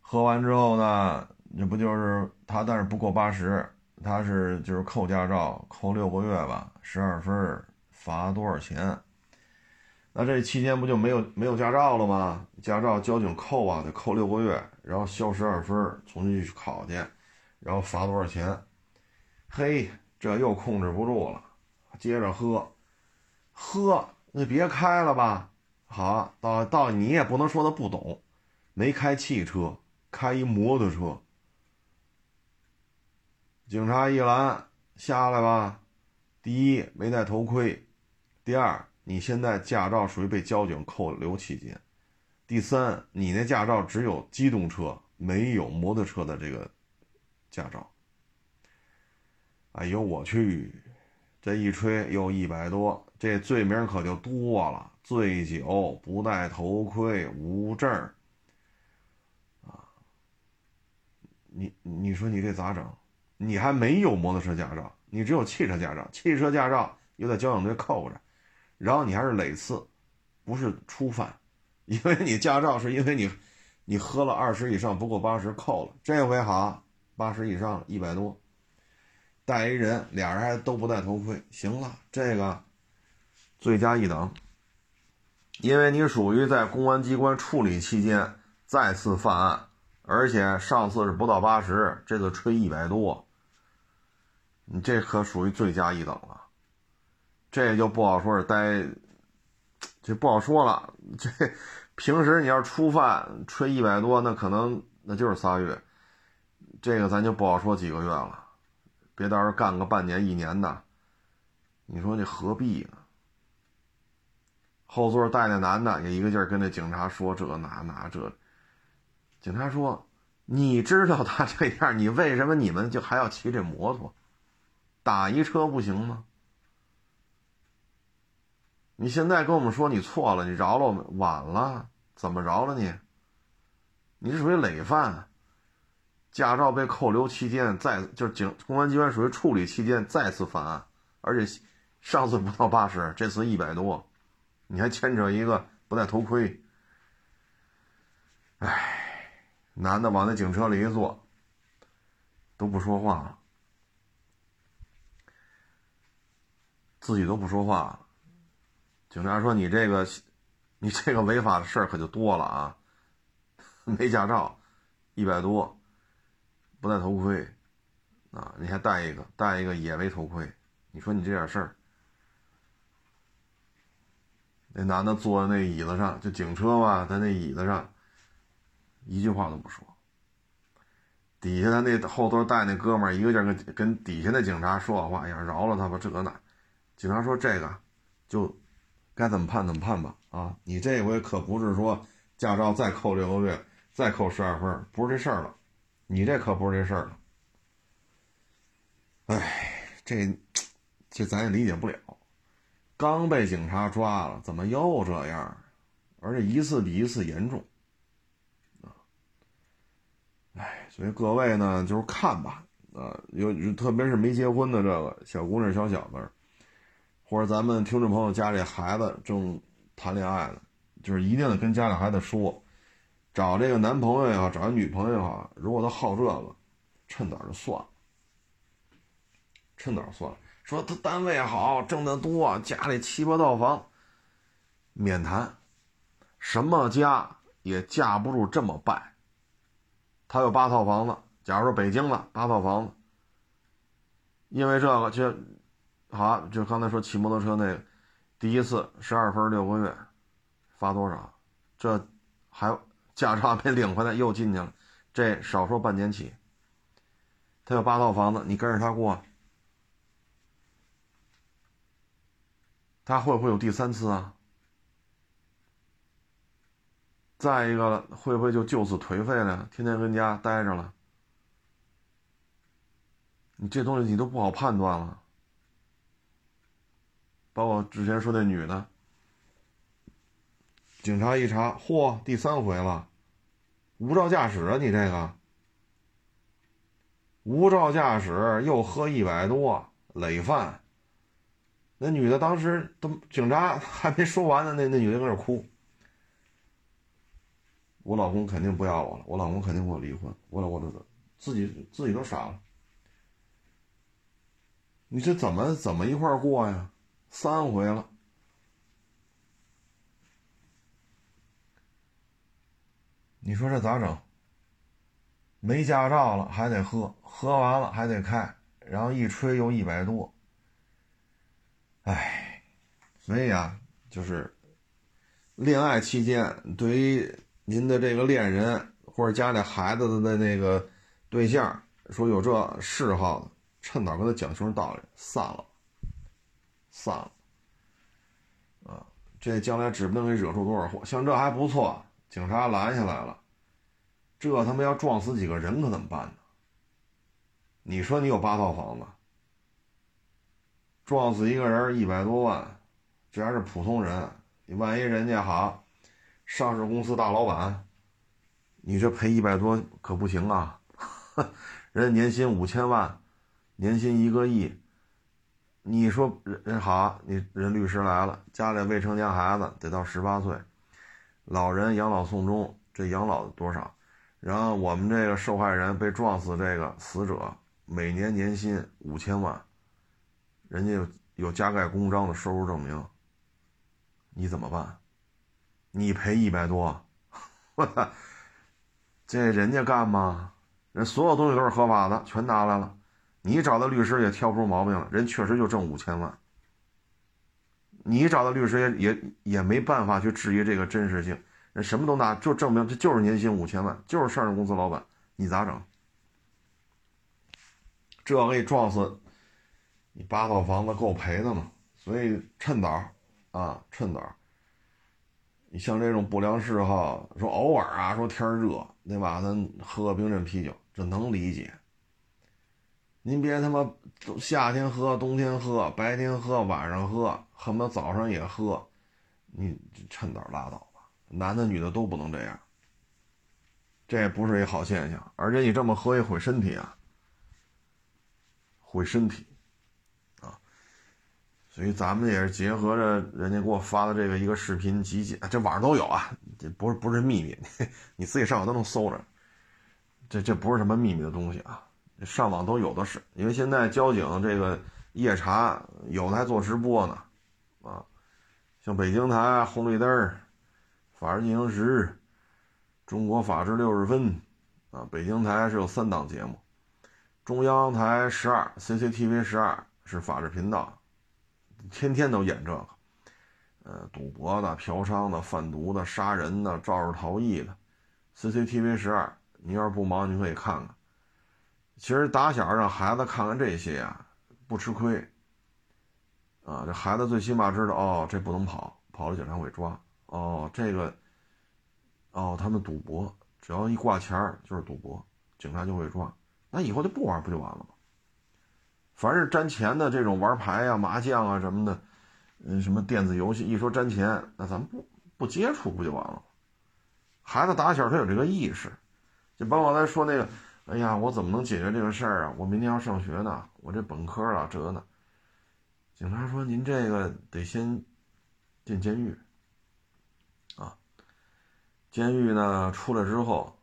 喝完之后呢，这不就是他？但是不过八十，他是就是扣驾照扣六个月吧，十二分罚多少钱？那这期间不就没有没有驾照了吗？驾照交警扣啊，得扣六个月，然后消十二分，重新去考去，然后罚多少钱？嘿，这又控制不住了，接着喝，喝，那别开了吧。好，到到你也不能说他不懂，没开汽车，开一摩托车。警察一拦，下来吧。第一，没戴头盔；第二，你现在驾照属于被交警扣留期间；第三，你那驾照只有机动车，没有摩托车的这个驾照。哎呦我去，这一吹又一百多，这罪名可就多了。醉酒、不戴头盔、无证啊！你你说你这咋整？你还没有摩托车驾照，你只有汽车驾照，汽车驾照又在交警队扣着，然后你还是累次，不是初犯，因为你驾照是因为你你喝了二十以上不够八十扣了，这回好，八十以上一百多，带一人，俩人还都不戴头盔，行了，这个罪加一等。因为你属于在公安机关处理期间再次犯案，而且上次是不到八十，这次吹一百多，你这可属于罪加一等了，这就不好说是待，这不好说了。这平时你要是初犯吹一百多，那可能那就是仨月，这个咱就不好说几个月了，别到时候干个半年一年的，你说这何必呢？后座带那男的也一个劲儿跟那警察说这那那这，警察说：“你知道他这样，你为什么你们就还要骑这摩托？打一车不行吗？你现在跟我们说你错了，你饶了我们，晚了，怎么饶了你？你是属于累犯，驾照被扣留期间再就是警公安机关属于处理期间再次犯案，而且上次不到八十，这次一百多。”你还牵扯一个不戴头盔，哎，男的往那警车里一坐，都不说话了，自己都不说话了。警察说：“你这个，你这个违法的事儿可就多了啊！没驾照，一百多，不戴头盔，啊，你还戴一个，戴一个也没头盔，你说你这点事儿。”那男的坐在那椅子上，就警车嘛，在那椅子上，一句话都不说。底下他那后座带那哥们儿一个劲儿跟跟底下那警察说好话，哎呀，饶了他吧，这个那。警察说这个，就该怎么判怎么判吧。啊，你这回可不是说驾照再扣六个月，再扣十二分，不是这事儿了。你这可不是这事儿了。哎，这这咱也理解不了。刚被警察抓了，怎么又这样？而且一次比一次严重，啊！哎，所以各位呢，就是看吧，啊，有特别是没结婚的这个小姑娘、小小子，或者咱们听众朋友家里孩子正谈恋爱呢，就是一定得跟家里孩子说，找这个男朋友也好，找女朋友也好，如果他好这个，趁早就算了，趁早算了。说他单位好，挣得多，家里七八套房，免谈，什么家也架不住这么败。他有八套房子，假如说北京了八套房子，因为这个就，好，就刚才说骑摩托车那个，第一次十二分六个月，罚多少？这还驾照没领回来又进去了，这少说半年起。他有八套房子，你跟着他过。他会不会有第三次啊？再一个，会不会就就此颓废了？天天跟家待着了？你这东西你都不好判断了。包括之前说那女的，警察一查，嚯，第三回了，无照驾驶啊！你这个无照驾驶又喝一百多，累犯。那女的当时都警察 <laughs> 还没说完呢，那那女的搁那哭。我老公肯定不要我了，我老公肯定跟我离婚，我老我都自己自己都傻了。你这怎么怎么一块过呀？三回了，你说这咋整？没驾照了还得喝，喝完了还得开，然后一吹又一百多，哎，所以啊，就是恋爱期间，对于您的这个恋人或者家里孩子的那个对象，说有这嗜好，趁早跟他讲清楚道理，散了，散了，啊，这将来指不定给惹出多少祸。像这还不错，警察拦下来了。这他妈要撞死几个人可怎么办呢？你说你有八套房子，撞死一个人一百多万，这还是普通人，你万一人家好，上市公司大老板，你这赔一百多可不行啊！<laughs> 人家年薪五千万，年薪一个亿，你说人人好，你人律师来了，家里未成年孩子得到十八岁，老人养老送终，这养老多少？然后我们这个受害人被撞死，这个死者每年年薪五千万，人家有有加盖公章的收入证明，你怎么办？你赔一百多，我操！这人家干吗？人所有东西都是合法的，全拿来了，你找的律师也挑不出毛病了，人确实就挣五千万，你找的律师也也也没办法去质疑这个真实性。什么都拿，就证明这就是年薪五千万，就是上市公司老板，你咋整？这给你撞死，你八套房子够赔的嘛？所以趁早啊，趁早。你像这种不良嗜好，说偶尔啊，说天热，对吧？咱喝个冰镇啤酒，这能理解。您别他妈夏天喝，冬天喝，白天喝，晚上喝，恨不得早上也喝，你趁早拉倒吧。男的女的都不能这样，这不是一好现象。而且你这么喝也毁身体啊，毁身体啊。所以咱们也是结合着人家给我发的这个一个视频集锦，这网上都有啊，这不是不是秘密，<laughs> 你自己上网都能搜着。这这不是什么秘密的东西啊，上网都有的是。因为现在交警这个夜查有的还做直播呢，啊，像北京台红绿灯。法制进行时，中国法制六十分，啊，北京台是有三档节目，中央台十二，CCTV 十二是法制频道，天天都演这个，呃，赌博的、嫖娼的、贩毒的、杀人的、肇事逃逸的，CCTV 十二，你要是不忙，你可以看看。其实打小让孩子看看这些呀，不吃亏，啊，这孩子最起码知道，哦，这不能跑，跑了警察会抓。哦，这个，哦，他们赌博，只要一挂钱就是赌博，警察就会抓。那以后就不玩，不就完了吗？凡是沾钱的这种玩牌啊、麻将啊什么的，嗯，什么电子游戏，一说沾钱，那咱们不不接触不就完了吗？孩子打小他有这个意识，就包括咱说那个，哎呀，我怎么能解决这个事儿啊？我明天要上学呢，我这本科了，这呢。警察说：“您这个得先进监狱啊。”监狱呢，出来之后，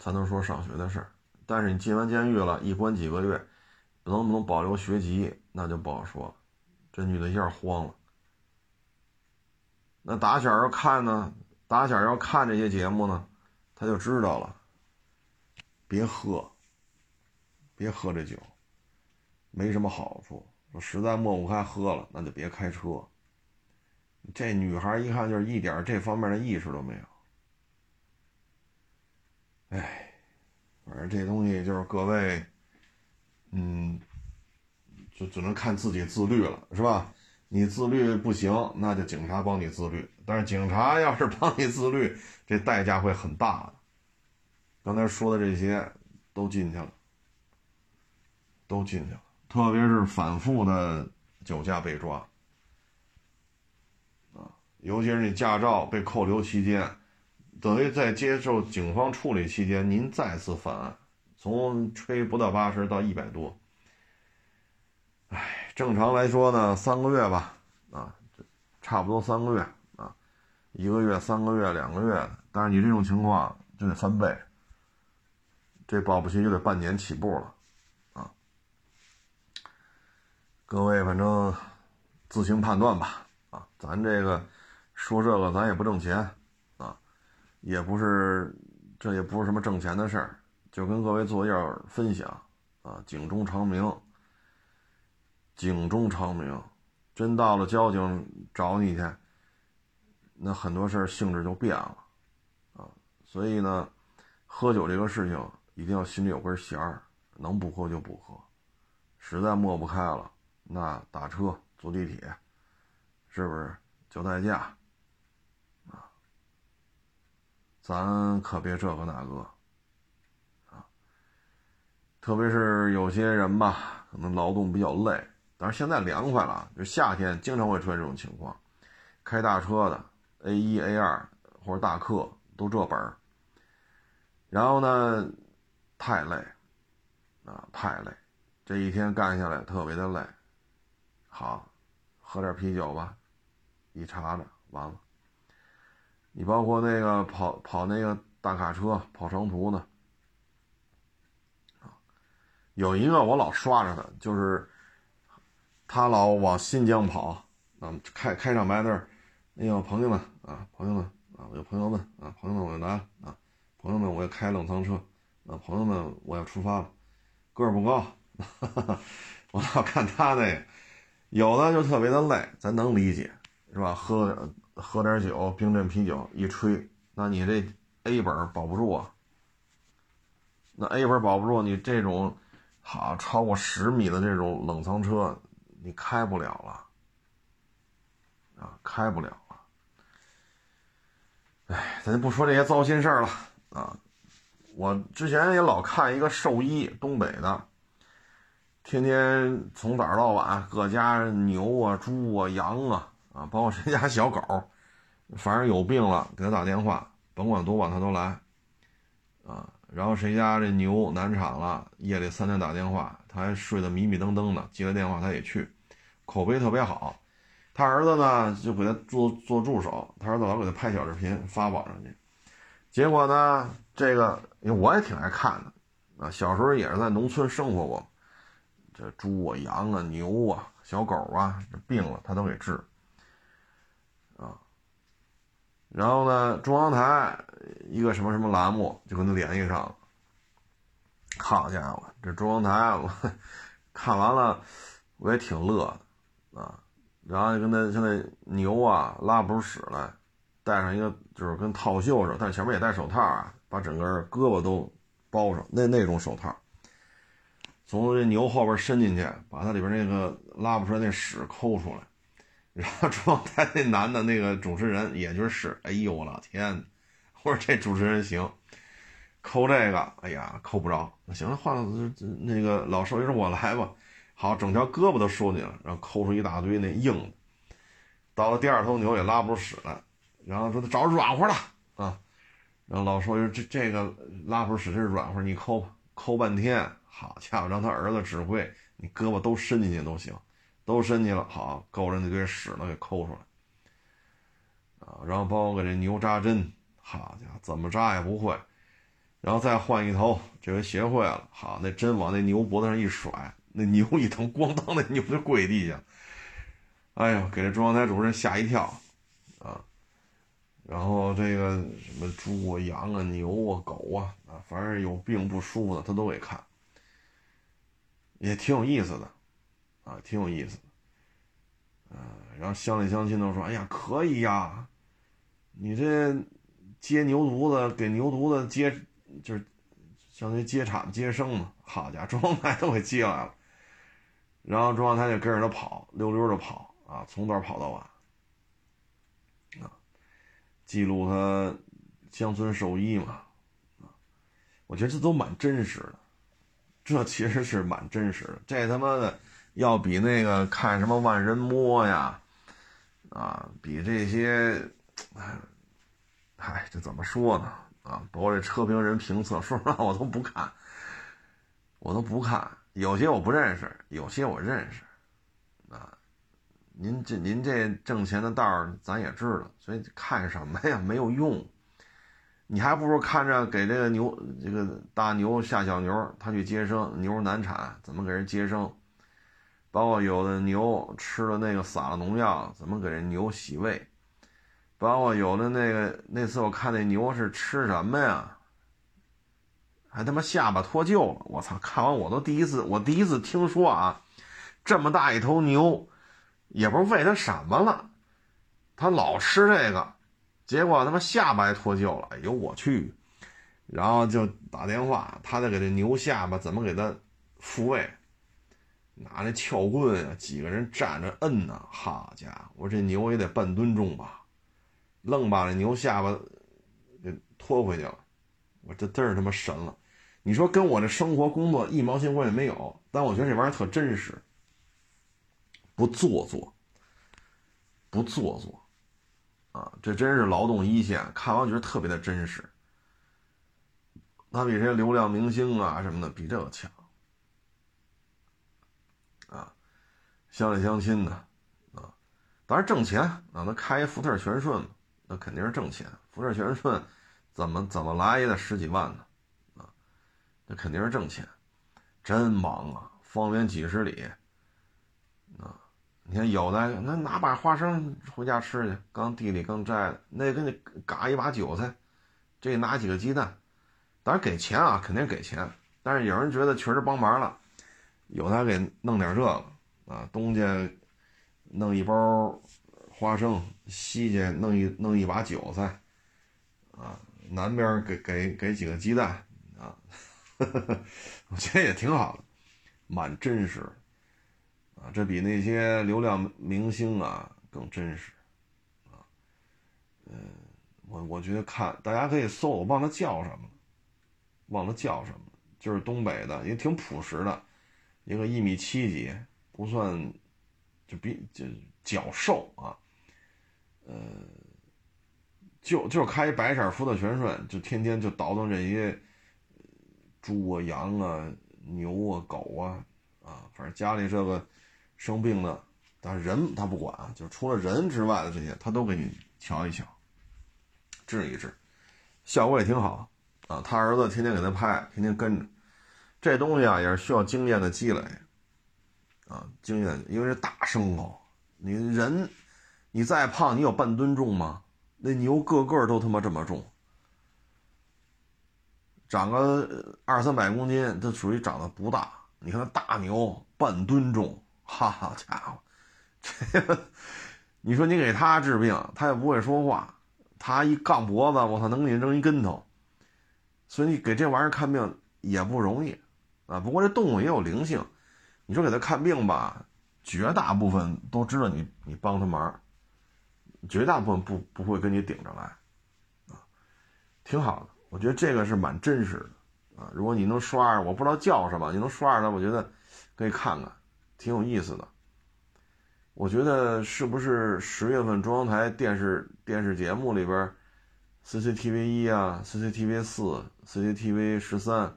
才能说上学的事儿。但是你进完监狱了，一关几个月，能不能保留学籍，那就不好说了。这女的一下慌了。那打小要看呢，打小要看这些节目呢，他就知道了。别喝，别喝这酒，没什么好处。说实在抹不开喝了，那就别开车。这女孩一看就是一点这方面的意识都没有。哎，反正这东西就是各位，嗯，就只能看自己自律了，是吧？你自律不行，那就警察帮你自律。但是警察要是帮你自律，这代价会很大的。刚才说的这些都进去了，都进去了。特别是反复的酒驾被抓，啊，尤其是你驾照被扣留期间。等于在接受警方处理期间，您再次犯案，从吹不到八十到一百多，哎，正常来说呢，三个月吧，啊，差不多三个月啊，一个月、三个月、两个月，但是你这种情况就得翻倍，这保不齐就得半年起步了，啊，各位反正自行判断吧。啊，咱这个说这个咱也不挣钱啊，也不是，这也不是什么挣钱的事儿，就跟各位做一点分享啊，警钟长鸣，警钟长鸣，真到了交警找你去，那很多事儿性质就变了啊，所以呢，喝酒这个事情一定要心里有根弦儿，能不喝就不喝，实在抹不开了，那打车坐地铁。是不是叫代驾啊？咱可别这个那个啊！特别是有些人吧，可能劳动比较累，但是现在凉快了，就夏天经常会出现这种情况。开大车的 A 一、A 二或者大客都这本儿，然后呢，太累啊，太累，这一天干下来特别的累。好，喝点啤酒吧。一查着完了，你包括那个跑跑那个大卡车跑长途的，有一个我老刷着他，就是他老往新疆跑，啊，开开场白那儿，哎呦朋友们啊，朋友们啊，我有朋友们啊，朋友们我就拿啊，朋友们我要开冷藏车，朋友们我要出发了，个儿不高，<laughs> 我老看他那个，有的就特别的累，咱能理解。是吧？喝喝点酒，冰镇啤酒一吹，那你这 A 本保不住啊。那 A 本保不住，你这种好超过十米的这种冷藏车，你开不了了啊，开不了了。哎，咱就不说这些糟心事儿了啊。我之前也老看一个兽医，东北的，天天从早到晚，各家牛啊、猪啊、羊啊。啊，包括谁家小狗，反正有病了，给他打电话，甭管多晚他都来。啊，然后谁家这牛难产了，夜里三点打电话，他还睡得迷迷瞪瞪的，接了电话他也去，口碑特别好。他儿子呢就给他做做助手，他儿子老给他拍小视频发网上去。结果呢，这个因为我也挺爱看的，啊，小时候也是在农村生活过，这猪啊、羊啊、牛啊、小狗啊，这病了他都给治。啊然后呢，中央台一个什么什么栏目就跟他联系上了。好家伙，这中央台我看完了，我也挺乐的啊。然后就跟他现在牛啊拉不出屎来，戴上一个就是跟套袖似的，但前面也戴手套啊，把整个胳膊都包上，那那种手套，从这牛后边伸进去，把它里边那个拉不出来那屎抠出来。然后中央台那男的那个主持人也就是屎，哎呦我老天！我说这主持人行，抠这个，哎呀抠不着。行了，换了那个老兽医说我来吧。好，整条胳膊都收进了，然后抠出一大堆那硬的。到了第二头牛也拉不出屎来，然后说他找软和的啊。然后老说这这个拉不出屎这是软和，你抠吧，抠半天，好家伙，让他儿子指挥，你胳膊都伸进去都行。都伸去了，好勾着那堆屎呢，给抠出来啊！然后包括给这牛扎针，好家伙，怎么扎也不会。然后再换一头，这回学会了，好，那针往那牛脖子上一甩，那牛一疼，咣当，那牛就跪地下。哎呦，给这中央台主任吓一跳啊！然后这个什么猪啊、羊啊、牛啊、狗啊啊，反正有病不舒服的，他都给看，也挺有意思的。啊，挺有意思的，嗯，然后乡里乡亲都说：“哎呀，可以呀，你这接牛犊子，给牛犊子接，就是相当于接产接生嘛。好家伙，中央台都给接来了，然后中央台就跟着他跑，溜溜的跑啊，从早跑到晚，记录他乡村兽医嘛，我觉得这都蛮真实的，这其实是蛮真实的，这他妈的。”要比那个看什么万人摸呀，啊，比这些，哎，这怎么说呢？啊，包括这车评人评测，说实话我都不看，我都不看。有些我不认识，有些我认识，您这您这挣钱的道儿咱也知道，所以看什么呀 <laughs> 没有用，你还不如看着给这个牛这个大牛下小牛，他去接生，牛难产怎么给人接生。包括有的牛吃了那个撒了农药，怎么给人牛洗胃？包括有的那个那次我看那牛是吃什么呀？还他妈下巴脱臼了！我操！看完我都第一次，我第一次听说啊，这么大一头牛，也不是喂它什么了，它老吃这个，结果他妈下巴还脱臼了！哎呦我去！然后就打电话，他得给这牛下巴怎么给它复位？拿那撬棍啊，几个人站着摁呢。好家伙，我这牛也得半吨重吧，愣把那牛下巴给拖回去了。我这真是他妈神了！你说跟我这生活工作一毛钱关系没有，但我觉得这玩意儿特真实，不做作，不做作，啊，这真是劳动一线。看完觉得特别的真实，他比这些流量明星啊什么的比这个强。啊乡里乡亲的，啊，当然挣钱啊，那开一福特全顺，那肯定是挣钱。福特全顺，怎么怎么来也得十几万呢，啊，那肯定是挣钱。真忙啊，方圆几十里，你看有的那拿把花生回家吃去，刚地里刚摘的，那给你嘎一把韭菜，这拿几个鸡蛋，当然给钱啊，肯定给钱。但是有人觉得确实帮忙了，有的给弄点这个。啊，东家弄一包花生，西家弄一弄一把韭菜，啊，南边给给给几个鸡蛋，啊，<laughs> 我觉得也挺好的，蛮真实，啊，这比那些流量明星啊更真实，啊，嗯，我我觉得看大家可以搜，我忘了叫什么，忘了叫什么，就是东北的，也挺朴实的，一个一米七几。不算，就比就较瘦啊，呃，就就开白色福特全顺，就天天就倒腾这些猪啊、羊啊、牛啊、狗啊，啊，反正家里这个生病的，但人他不管，就除了人之外的这些，他都给你瞧一瞧，治一治，效果也挺好啊。他儿子天天给他拍，天天跟着，这东西啊也是需要经验的积累。啊，经验，因为是大牲口，你人，你再胖，你有半吨重吗？那牛个个都他妈这么重，长个二三百公斤，它属于长得不大。你看那大牛半吨重，好家伙，这个，你说你给他治病，他也不会说话，他一杠脖子，我操，能给你扔一跟头。所以你给这玩意儿看病也不容易啊。不过这动物也有灵性。你说给他看病吧，绝大部分都知道你你帮他忙，绝大部分不不会跟你顶着来，啊，挺好的，我觉得这个是蛮真实的，啊，如果你能刷，我不知道叫什么，你能刷着它，我觉得可以看看，挺有意思的。我觉得是不是十月份中央台电视电视节目里边，CCTV 一啊，CCTV 四，CCTV 十三。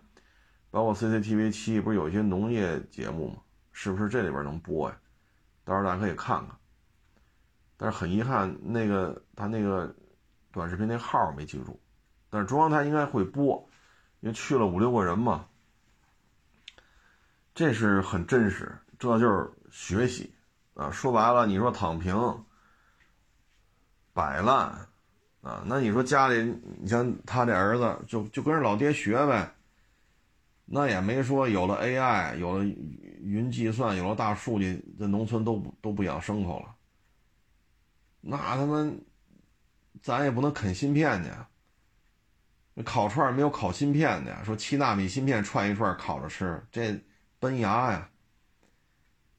包括 CCTV 七不是有一些农业节目吗？是不是这里边能播呀？到时候大家可以看看。但是很遗憾，那个他那个短视频那号没记住。但是中央台应该会播，因为去了五六个人嘛。这是很真实，这就是学习啊！说白了，你说躺平、摆烂啊，那你说家里，你像他这儿子，就就跟着老爹学呗。那也没说有了 AI，有了云计算，有了大数据，这农村都都不养牲口了。那他妈，咱也不能啃芯片去。那烤串没有烤芯片的，说七纳米芯片串一串烤着吃，这崩牙呀。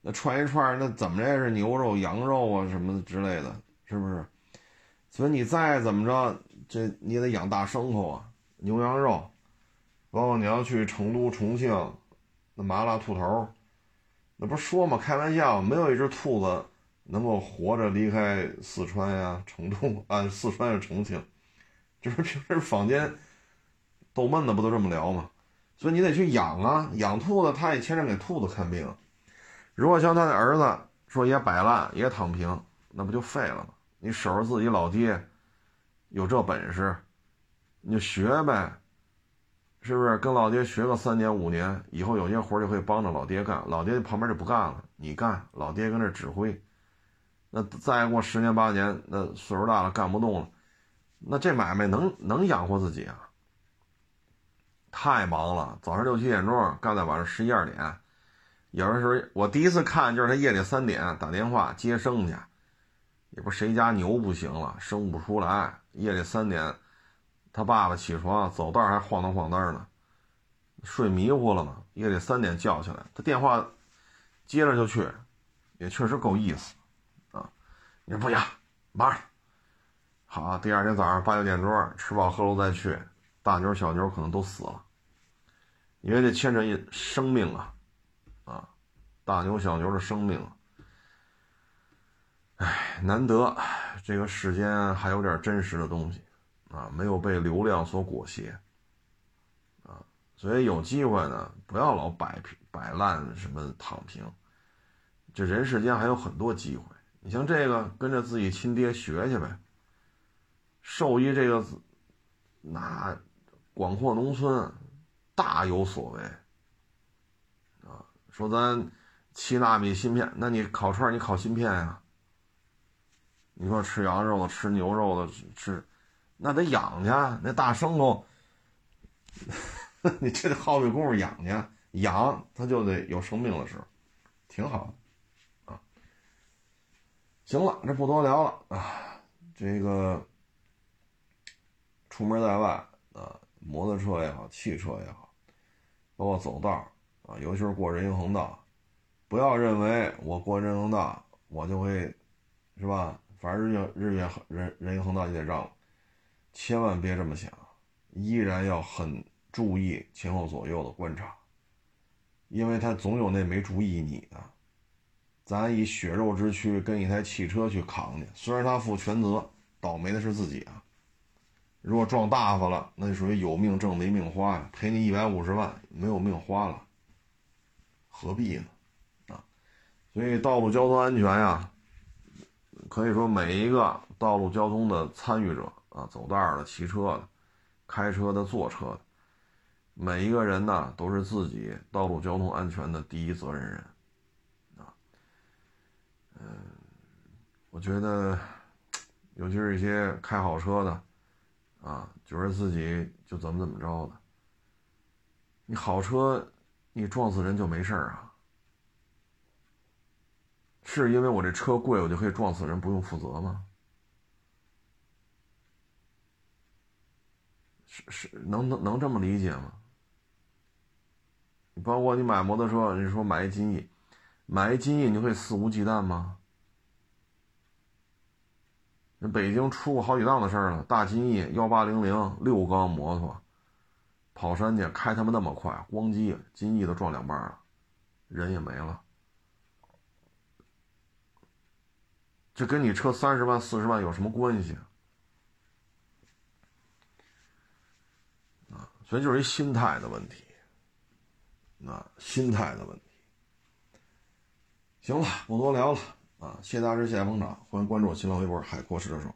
那串一串，那怎么着也是牛肉、羊肉啊什么的之类的，是不是？所以你再怎么着，这你也得养大牲口啊，牛羊肉。包括你要去成都、重庆，那麻辣兔头，那不是说嘛？开玩笑，没有一只兔子能够活着离开四川呀、成都啊，四川是重庆，就是平时坊间逗闷子不都这么聊吗？所以你得去养啊，养兔子，他也牵着给兔子看病。如果像他的儿子说也摆烂、也躺平，那不就废了吗？你守着自己老爹，有这本事，你就学呗。是不是跟老爹学个三年五年，以后有些活就可以帮着老爹干，老爹旁边就不干了，你干，老爹跟那指挥。那再过十年八年，那岁数大了干不动了，那这买卖能能养活自己啊？太忙了，早上六七点钟干到晚上十一二点，有的时候我第一次看就是他夜里三点打电话接生去，也不谁家牛不行了，生不出来，夜里三点。他爸爸起床走道还晃荡晃荡呢，睡迷糊了嘛，夜里三点叫起来，他电话接着就去，也确实够意思啊。你说不行，忙。好，第二天早上八九点钟吃饱喝足再去，大牛小牛可能都死了，因为这牵扯一生命，啊，大牛小牛的生命。哎，难得这个世间还有点真实的东西。啊，没有被流量所裹挟，啊，所以有机会呢，不要老摆平、摆烂，什么躺平。这人世间还有很多机会，你像这个，跟着自己亲爹学去呗。兽医这个，那广阔农村大有所为。啊，说咱七纳米芯片，那你烤串你烤芯片呀？你说吃羊肉的，吃牛肉的，吃。那得养去，那大牲口，<laughs> 你这得耗费功夫养去，养它就得有生命的时候，挺好啊。行了，这不多聊了啊。这个出门在外啊，摩托车也好，汽车也好，包括走道啊，尤其是过人行横道，不要认为我过人行道我就会，是吧？反正日月日月人人行横道就得让。千万别这么想，依然要很注意前后左右的观察，因为他总有那没注意你的。咱以血肉之躯跟一台汽车去扛去，虽然他负全责，倒霉的是自己啊。如果撞大发了，那就属于有命挣没命花呀，赔你一百五十万，没有命花了，何必呢？所以道路交通安全呀，可以说每一个道路交通的参与者。啊，走道的、骑车的、开车的、坐车的，每一个人呢，都是自己道路交通安全的第一责任人。啊，嗯，我觉得，尤其是一些开好车的，啊，觉得自己就怎么怎么着的。你好车，你撞死人就没事儿啊？是因为我这车贵，我就可以撞死人不用负责吗？是是能能能这么理解吗？包括你买摩托车，你说买一金翼，买一金翼，你会肆无忌惮吗？那北京出过好几档的事儿了，大金翼幺八零零六缸摩托，跑山去开他妈那么快，咣叽，金翼都撞两半了，人也没了。这跟你车三十万四十万有什么关系？啊所以就是一心态的问题，啊，心态的问题。行了，不多聊了啊！谢谢大师，谢谢捧场，欢迎关注我新浪微博“海阔试车手”。